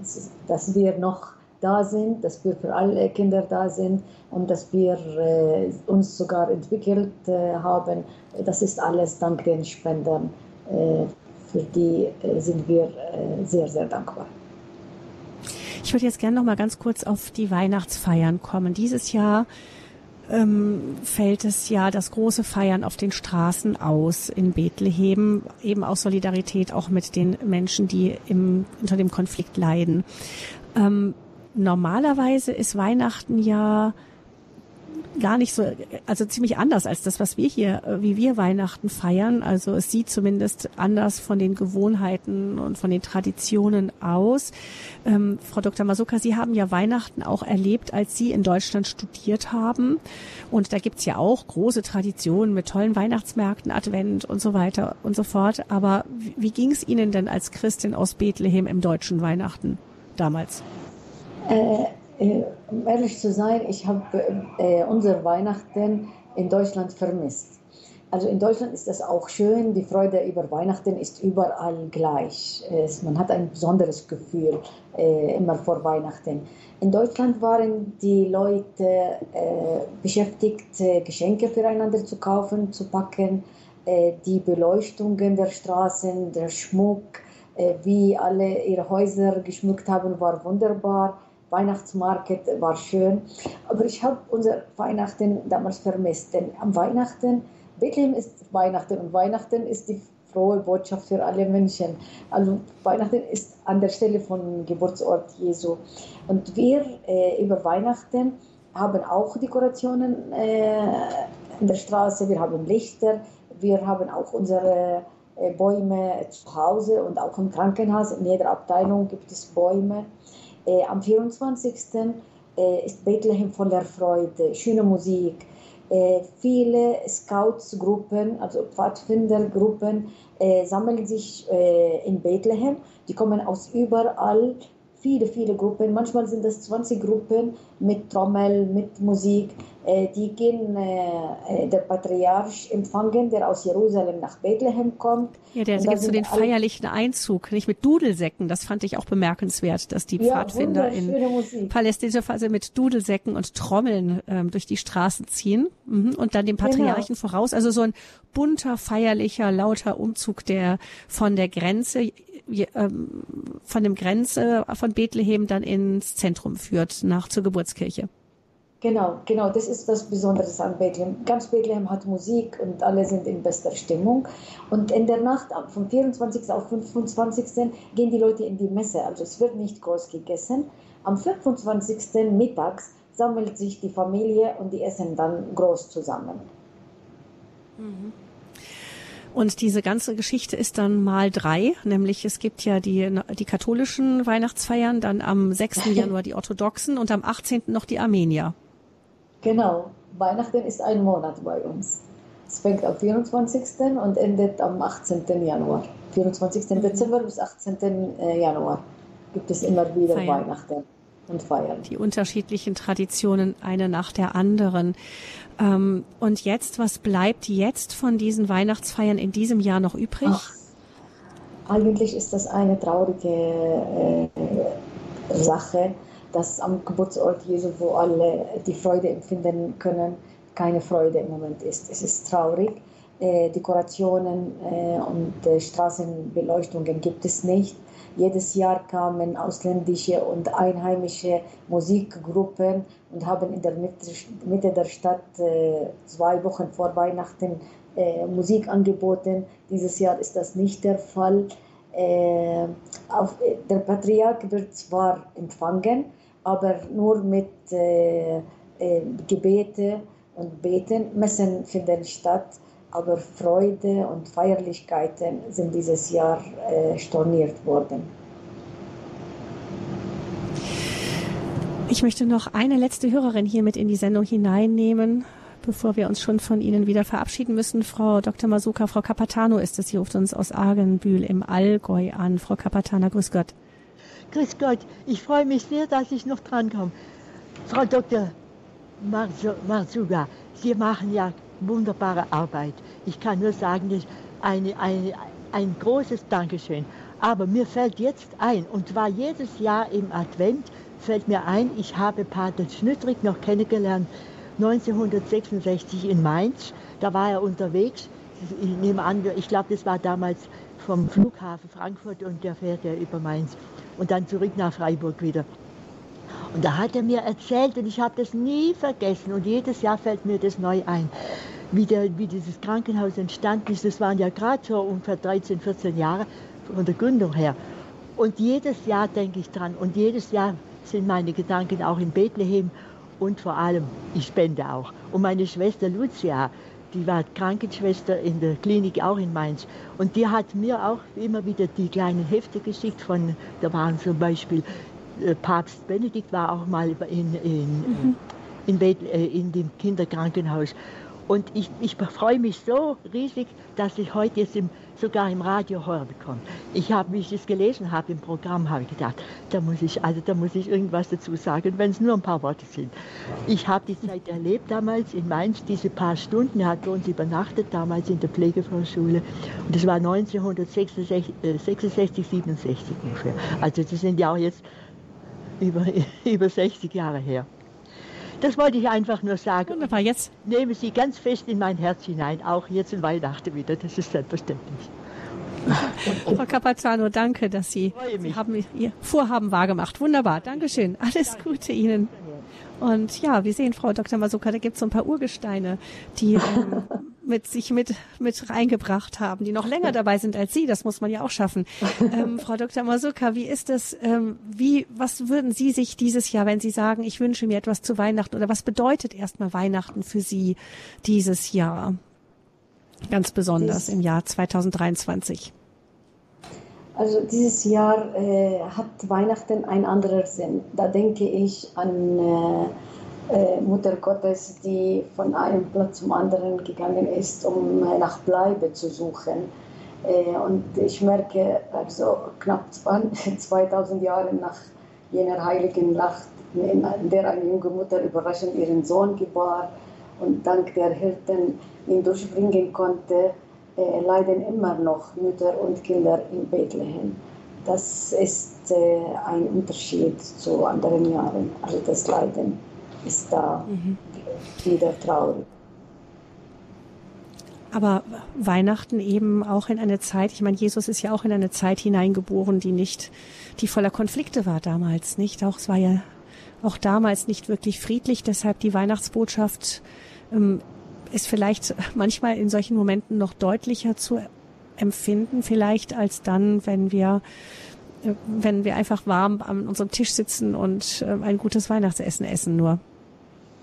dass wir noch da sind, dass wir für alle Kinder da sind und dass wir äh, uns sogar entwickelt äh, haben. Das ist alles dank den Spendern äh, für die äh, sind wir äh, sehr, sehr dankbar. Ich würde jetzt gerne noch mal ganz kurz auf die Weihnachtsfeiern kommen. Dieses Jahr ähm, fällt es ja das große Feiern auf den Straßen aus in Bethlehem, eben aus Solidarität auch mit den Menschen, die im, unter dem Konflikt leiden. Ähm, normalerweise ist Weihnachten ja gar nicht so, also ziemlich anders als das, was wir hier, äh, wie wir Weihnachten feiern. Also es sieht zumindest anders von den Gewohnheiten und von den Traditionen aus. Ähm, Frau Dr. Masuka, Sie haben ja Weihnachten auch erlebt, als Sie in Deutschland studiert haben. Und da gibt's ja auch große Traditionen mit tollen Weihnachtsmärkten, Advent und so weiter und so fort. Aber wie, wie ging es Ihnen denn als Christin aus Bethlehem im deutschen Weihnachten damals? Äh äh, um ehrlich zu sein, ich habe äh, unser Weihnachten in Deutschland vermisst. Also in Deutschland ist das auch schön. Die Freude über Weihnachten ist überall gleich. Es, man hat ein besonderes Gefühl äh, immer vor Weihnachten. In Deutschland waren die Leute äh, beschäftigt, äh, Geschenke füreinander zu kaufen, zu packen. Äh, die Beleuchtungen der Straßen, der Schmuck, äh, wie alle ihre Häuser geschmückt haben, war wunderbar. Weihnachtsmarkt war schön. Aber ich habe unser Weihnachten damals vermisst, denn am Weihnachten, Bethlehem ist Weihnachten und Weihnachten ist die frohe Botschaft für alle Menschen. Also Weihnachten ist an der Stelle von Geburtsort Jesu. Und wir äh, über Weihnachten haben auch Dekorationen äh, in der Straße, wir haben Lichter, wir haben auch unsere äh, Bäume zu Hause und auch im Krankenhaus. In jeder Abteilung gibt es Bäume. Äh, am 24. Äh, ist Bethlehem voller Freude, schöne Musik. Äh, viele Scouts-Gruppen, also Pfadfindergruppen, äh, sammeln sich äh, in Bethlehem. Die kommen aus überall viele, viele Gruppen. Manchmal sind es 20 Gruppen mit Trommel, mit Musik. Äh, die gehen äh, der Patriarch empfangen, der aus Jerusalem nach Bethlehem kommt. Ja, der gibt so den feierlichen Einzug, nicht mit Dudelsäcken. Das fand ich auch bemerkenswert, dass die ja, Pfadfinder in palästinensischer Phase mit Dudelsäcken und Trommeln ähm, durch die Straßen ziehen mhm. und dann dem genau. Patriarchen genau. voraus. Also so ein bunter, feierlicher, lauter Umzug der von der Grenze ähm, von dem Grenze von Bethlehem dann ins Zentrum führt, nach zur Geburtskirche. Genau, genau, das ist das Besondere an Bethlehem. Ganz Bethlehem hat Musik und alle sind in bester Stimmung. Und in der Nacht vom 24. auf 25. gehen die Leute in die Messe, also es wird nicht groß gegessen. Am 25. mittags sammelt sich die Familie und die essen dann groß zusammen. Mhm. Und diese ganze Geschichte ist dann mal drei, nämlich es gibt ja die, die katholischen Weihnachtsfeiern, dann am 6. Januar die orthodoxen und am 18. noch die Armenier. Genau, Weihnachten ist ein Monat bei uns. Es fängt am 24. und endet am 18. Januar. 24. Mhm. Dezember bis 18. Äh, Januar gibt es immer wieder Feiern. Weihnachten und Feiern. Die unterschiedlichen Traditionen, eine nach der anderen. Ähm, und jetzt, was bleibt jetzt von diesen Weihnachtsfeiern in diesem Jahr noch übrig? Ach, eigentlich ist das eine traurige äh, Sache, dass am Geburtsort Jesu, wo alle die Freude empfinden können, keine Freude im Moment ist. Es ist traurig. Äh, Dekorationen äh, und äh, Straßenbeleuchtungen gibt es nicht. Jedes Jahr kamen ausländische und einheimische Musikgruppen und haben in der Mitte, der Stadt äh, zwei Wochen vor Weihnachten äh, Musik angeboten. Dieses Jahr ist das nicht der Fall. Äh, auf, der Patriarch wird zwar empfangen, aber nur mit äh, äh, Gebete und Beten. Messen finden statt, aber Freude und Feierlichkeiten sind dieses Jahr äh, storniert worden. Ich möchte noch eine letzte Hörerin hier mit in die Sendung hineinnehmen, bevor wir uns schon von Ihnen wieder verabschieden müssen. Frau Dr. Masuka, Frau Capatano ist es. Sie ruft uns aus Argenbühl im Allgäu an. Frau Capatana, grüß Gott. Grüß Gott, ich freue mich sehr, dass ich noch drankomme. Frau Dr. Marzuga, Sie machen ja wunderbare Arbeit. Ich kann nur sagen, eine, eine, ein großes Dankeschön. Aber mir fällt jetzt ein, und zwar jedes Jahr im Advent fällt mir ein, ich habe Pater Schnüttrig noch kennengelernt, 1966 in Mainz. Da war er unterwegs. Ich nehme an, ich glaube, das war damals vom Flughafen Frankfurt und der fährt ja über Mainz und dann zurück nach Freiburg wieder. Und da hat er mir erzählt und ich habe das nie vergessen und jedes Jahr fällt mir das neu ein, wie, der, wie dieses Krankenhaus entstanden ist. Das waren ja gerade so ungefähr 13, 14 Jahre von der Gründung her. Und jedes Jahr denke ich dran und jedes Jahr sind meine Gedanken auch in Bethlehem und vor allem, ich spende auch. Und meine Schwester Lucia, die war Krankenschwester in der Klinik auch in Mainz. Und die hat mir auch immer wieder die kleinen Hefte geschickt von, da waren zum Beispiel äh, Papst Benedikt war auch mal in, in, mhm. in, Beth, äh, in dem Kinderkrankenhaus. Und ich, ich freue mich so riesig, dass ich heute jetzt im, sogar im Radio hören bekomme. Ich habe, wie ich das gelesen habe im Programm, habe ich gedacht, da muss ich, also da muss ich irgendwas dazu sagen, wenn es nur ein paar Worte sind. Ich habe die Zeit erlebt damals in Mainz, diese paar Stunden. Er hat bei uns übernachtet, damals in der Pflegevorschule. Und das war 1966, äh, 67, 67 ungefähr. Also das sind ja auch jetzt über, über 60 Jahre her. Das wollte ich einfach nur sagen. Wunderbar, jetzt. Nehme Sie ganz fest in mein Herz hinein, auch jetzt in Weihnachten wieder. Das ist selbstverständlich. Frau Capazano, danke, dass Sie, Sie haben Ihr Vorhaben wahrgemacht. Wunderbar, Dankeschön. Alles Gute Ihnen. Und ja, wir sehen, Frau Dr. Masuka, da gibt es so ein paar Urgesteine, die ähm, mit sich mit, mit reingebracht haben, die noch länger dabei sind als Sie. Das muss man ja auch schaffen. Ähm, Frau Dr. Masuka, wie ist es, ähm, wie, was würden Sie sich dieses Jahr, wenn Sie sagen, ich wünsche mir etwas zu Weihnachten oder was bedeutet erstmal Weihnachten für Sie dieses Jahr? Ganz besonders im Jahr 2023. Also dieses Jahr äh, hat Weihnachten einen anderen Sinn. Da denke ich an äh, äh, Mutter Gottes, die von einem Platz zum anderen gegangen ist, um äh, nach Bleibe zu suchen. Äh, und ich merke, also knapp 2000 Jahre nach jener heiligen Nacht, in der eine junge Mutter überraschend ihren Sohn gebar und dank der Hirten ihn durchbringen konnte, äh, leiden immer noch Mütter und Kinder in Bethlehem. Das ist äh, ein Unterschied zu anderen Jahren. Also das Leiden ist da mhm. wieder traurig. Aber Weihnachten eben auch in eine Zeit, ich meine, Jesus ist ja auch in eine Zeit hineingeboren, die nicht, die voller Konflikte war damals, nicht? Auch es war ja auch damals nicht wirklich friedlich, deshalb die Weihnachtsbotschaft ähm, ist vielleicht manchmal in solchen Momenten noch deutlicher zu empfinden, vielleicht als dann, wenn wir äh, wenn wir einfach warm an unserem Tisch sitzen und äh, ein gutes Weihnachtsessen essen nur.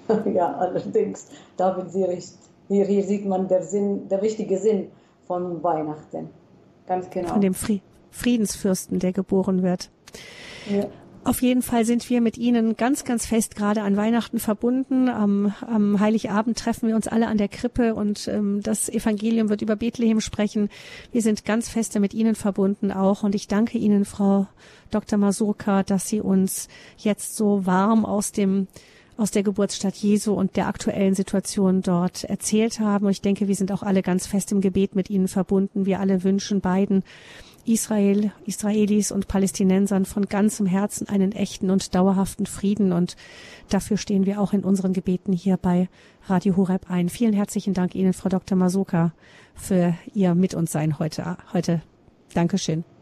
Ja, allerdings, da bin Sie recht. Hier, hier sieht man der Sinn, der richtige Sinn von Weihnachten. Ganz genau. Von dem Friedensfürsten, der geboren wird. Ja. Auf jeden Fall sind wir mit Ihnen ganz, ganz fest gerade an Weihnachten verbunden. Am, am Heiligabend treffen wir uns alle an der Krippe und ähm, das Evangelium wird über Bethlehem sprechen. Wir sind ganz feste mit Ihnen verbunden auch und ich danke Ihnen, Frau Dr. Masurka, dass Sie uns jetzt so warm aus dem aus der Geburtsstadt Jesu und der aktuellen Situation dort erzählt haben. Und ich denke, wir sind auch alle ganz fest im Gebet mit Ihnen verbunden. Wir alle wünschen beiden Israel, Israelis und Palästinensern von ganzem Herzen einen echten und dauerhaften Frieden. Und dafür stehen wir auch in unseren Gebeten hier bei Radio Horeb ein. Vielen herzlichen Dank Ihnen, Frau Dr. Masuka, für Ihr Mit uns Sein heute. heute. Dankeschön.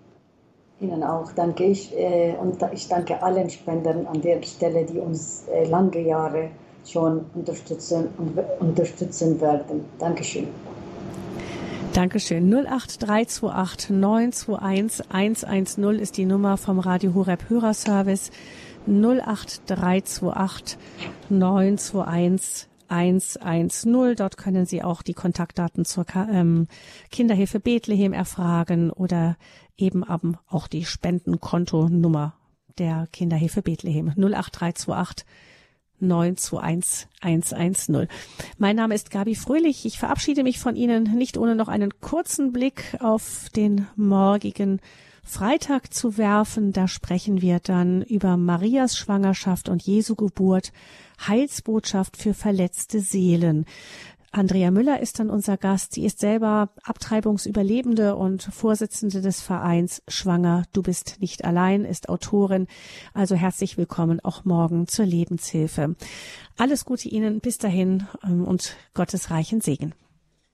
Ihnen auch danke ich äh, und ich danke allen Spendern an der Stelle, die uns äh, lange Jahre schon unterstützen und unterstützen werden. Dankeschön. Dankeschön. 08328 921 110 ist die Nummer vom Radio Horeb Hörerservice. 08328 921 110. Dort können Sie auch die Kontaktdaten zur ähm, Kinderhilfe Bethlehem erfragen oder eben auch die Spendenkontonummer der Kinderhilfe Bethlehem 08328 921 110. Mein Name ist Gabi Fröhlich. Ich verabschiede mich von Ihnen nicht ohne noch einen kurzen Blick auf den morgigen Freitag zu werfen. Da sprechen wir dann über Marias Schwangerschaft und Jesu Geburt, Heilsbotschaft für verletzte Seelen. Andrea Müller ist dann unser Gast. Sie ist selber Abtreibungsüberlebende und Vorsitzende des Vereins Schwanger. Du bist nicht allein, ist Autorin. Also herzlich willkommen auch morgen zur Lebenshilfe. Alles Gute Ihnen bis dahin ähm, und Gottes reichen Segen.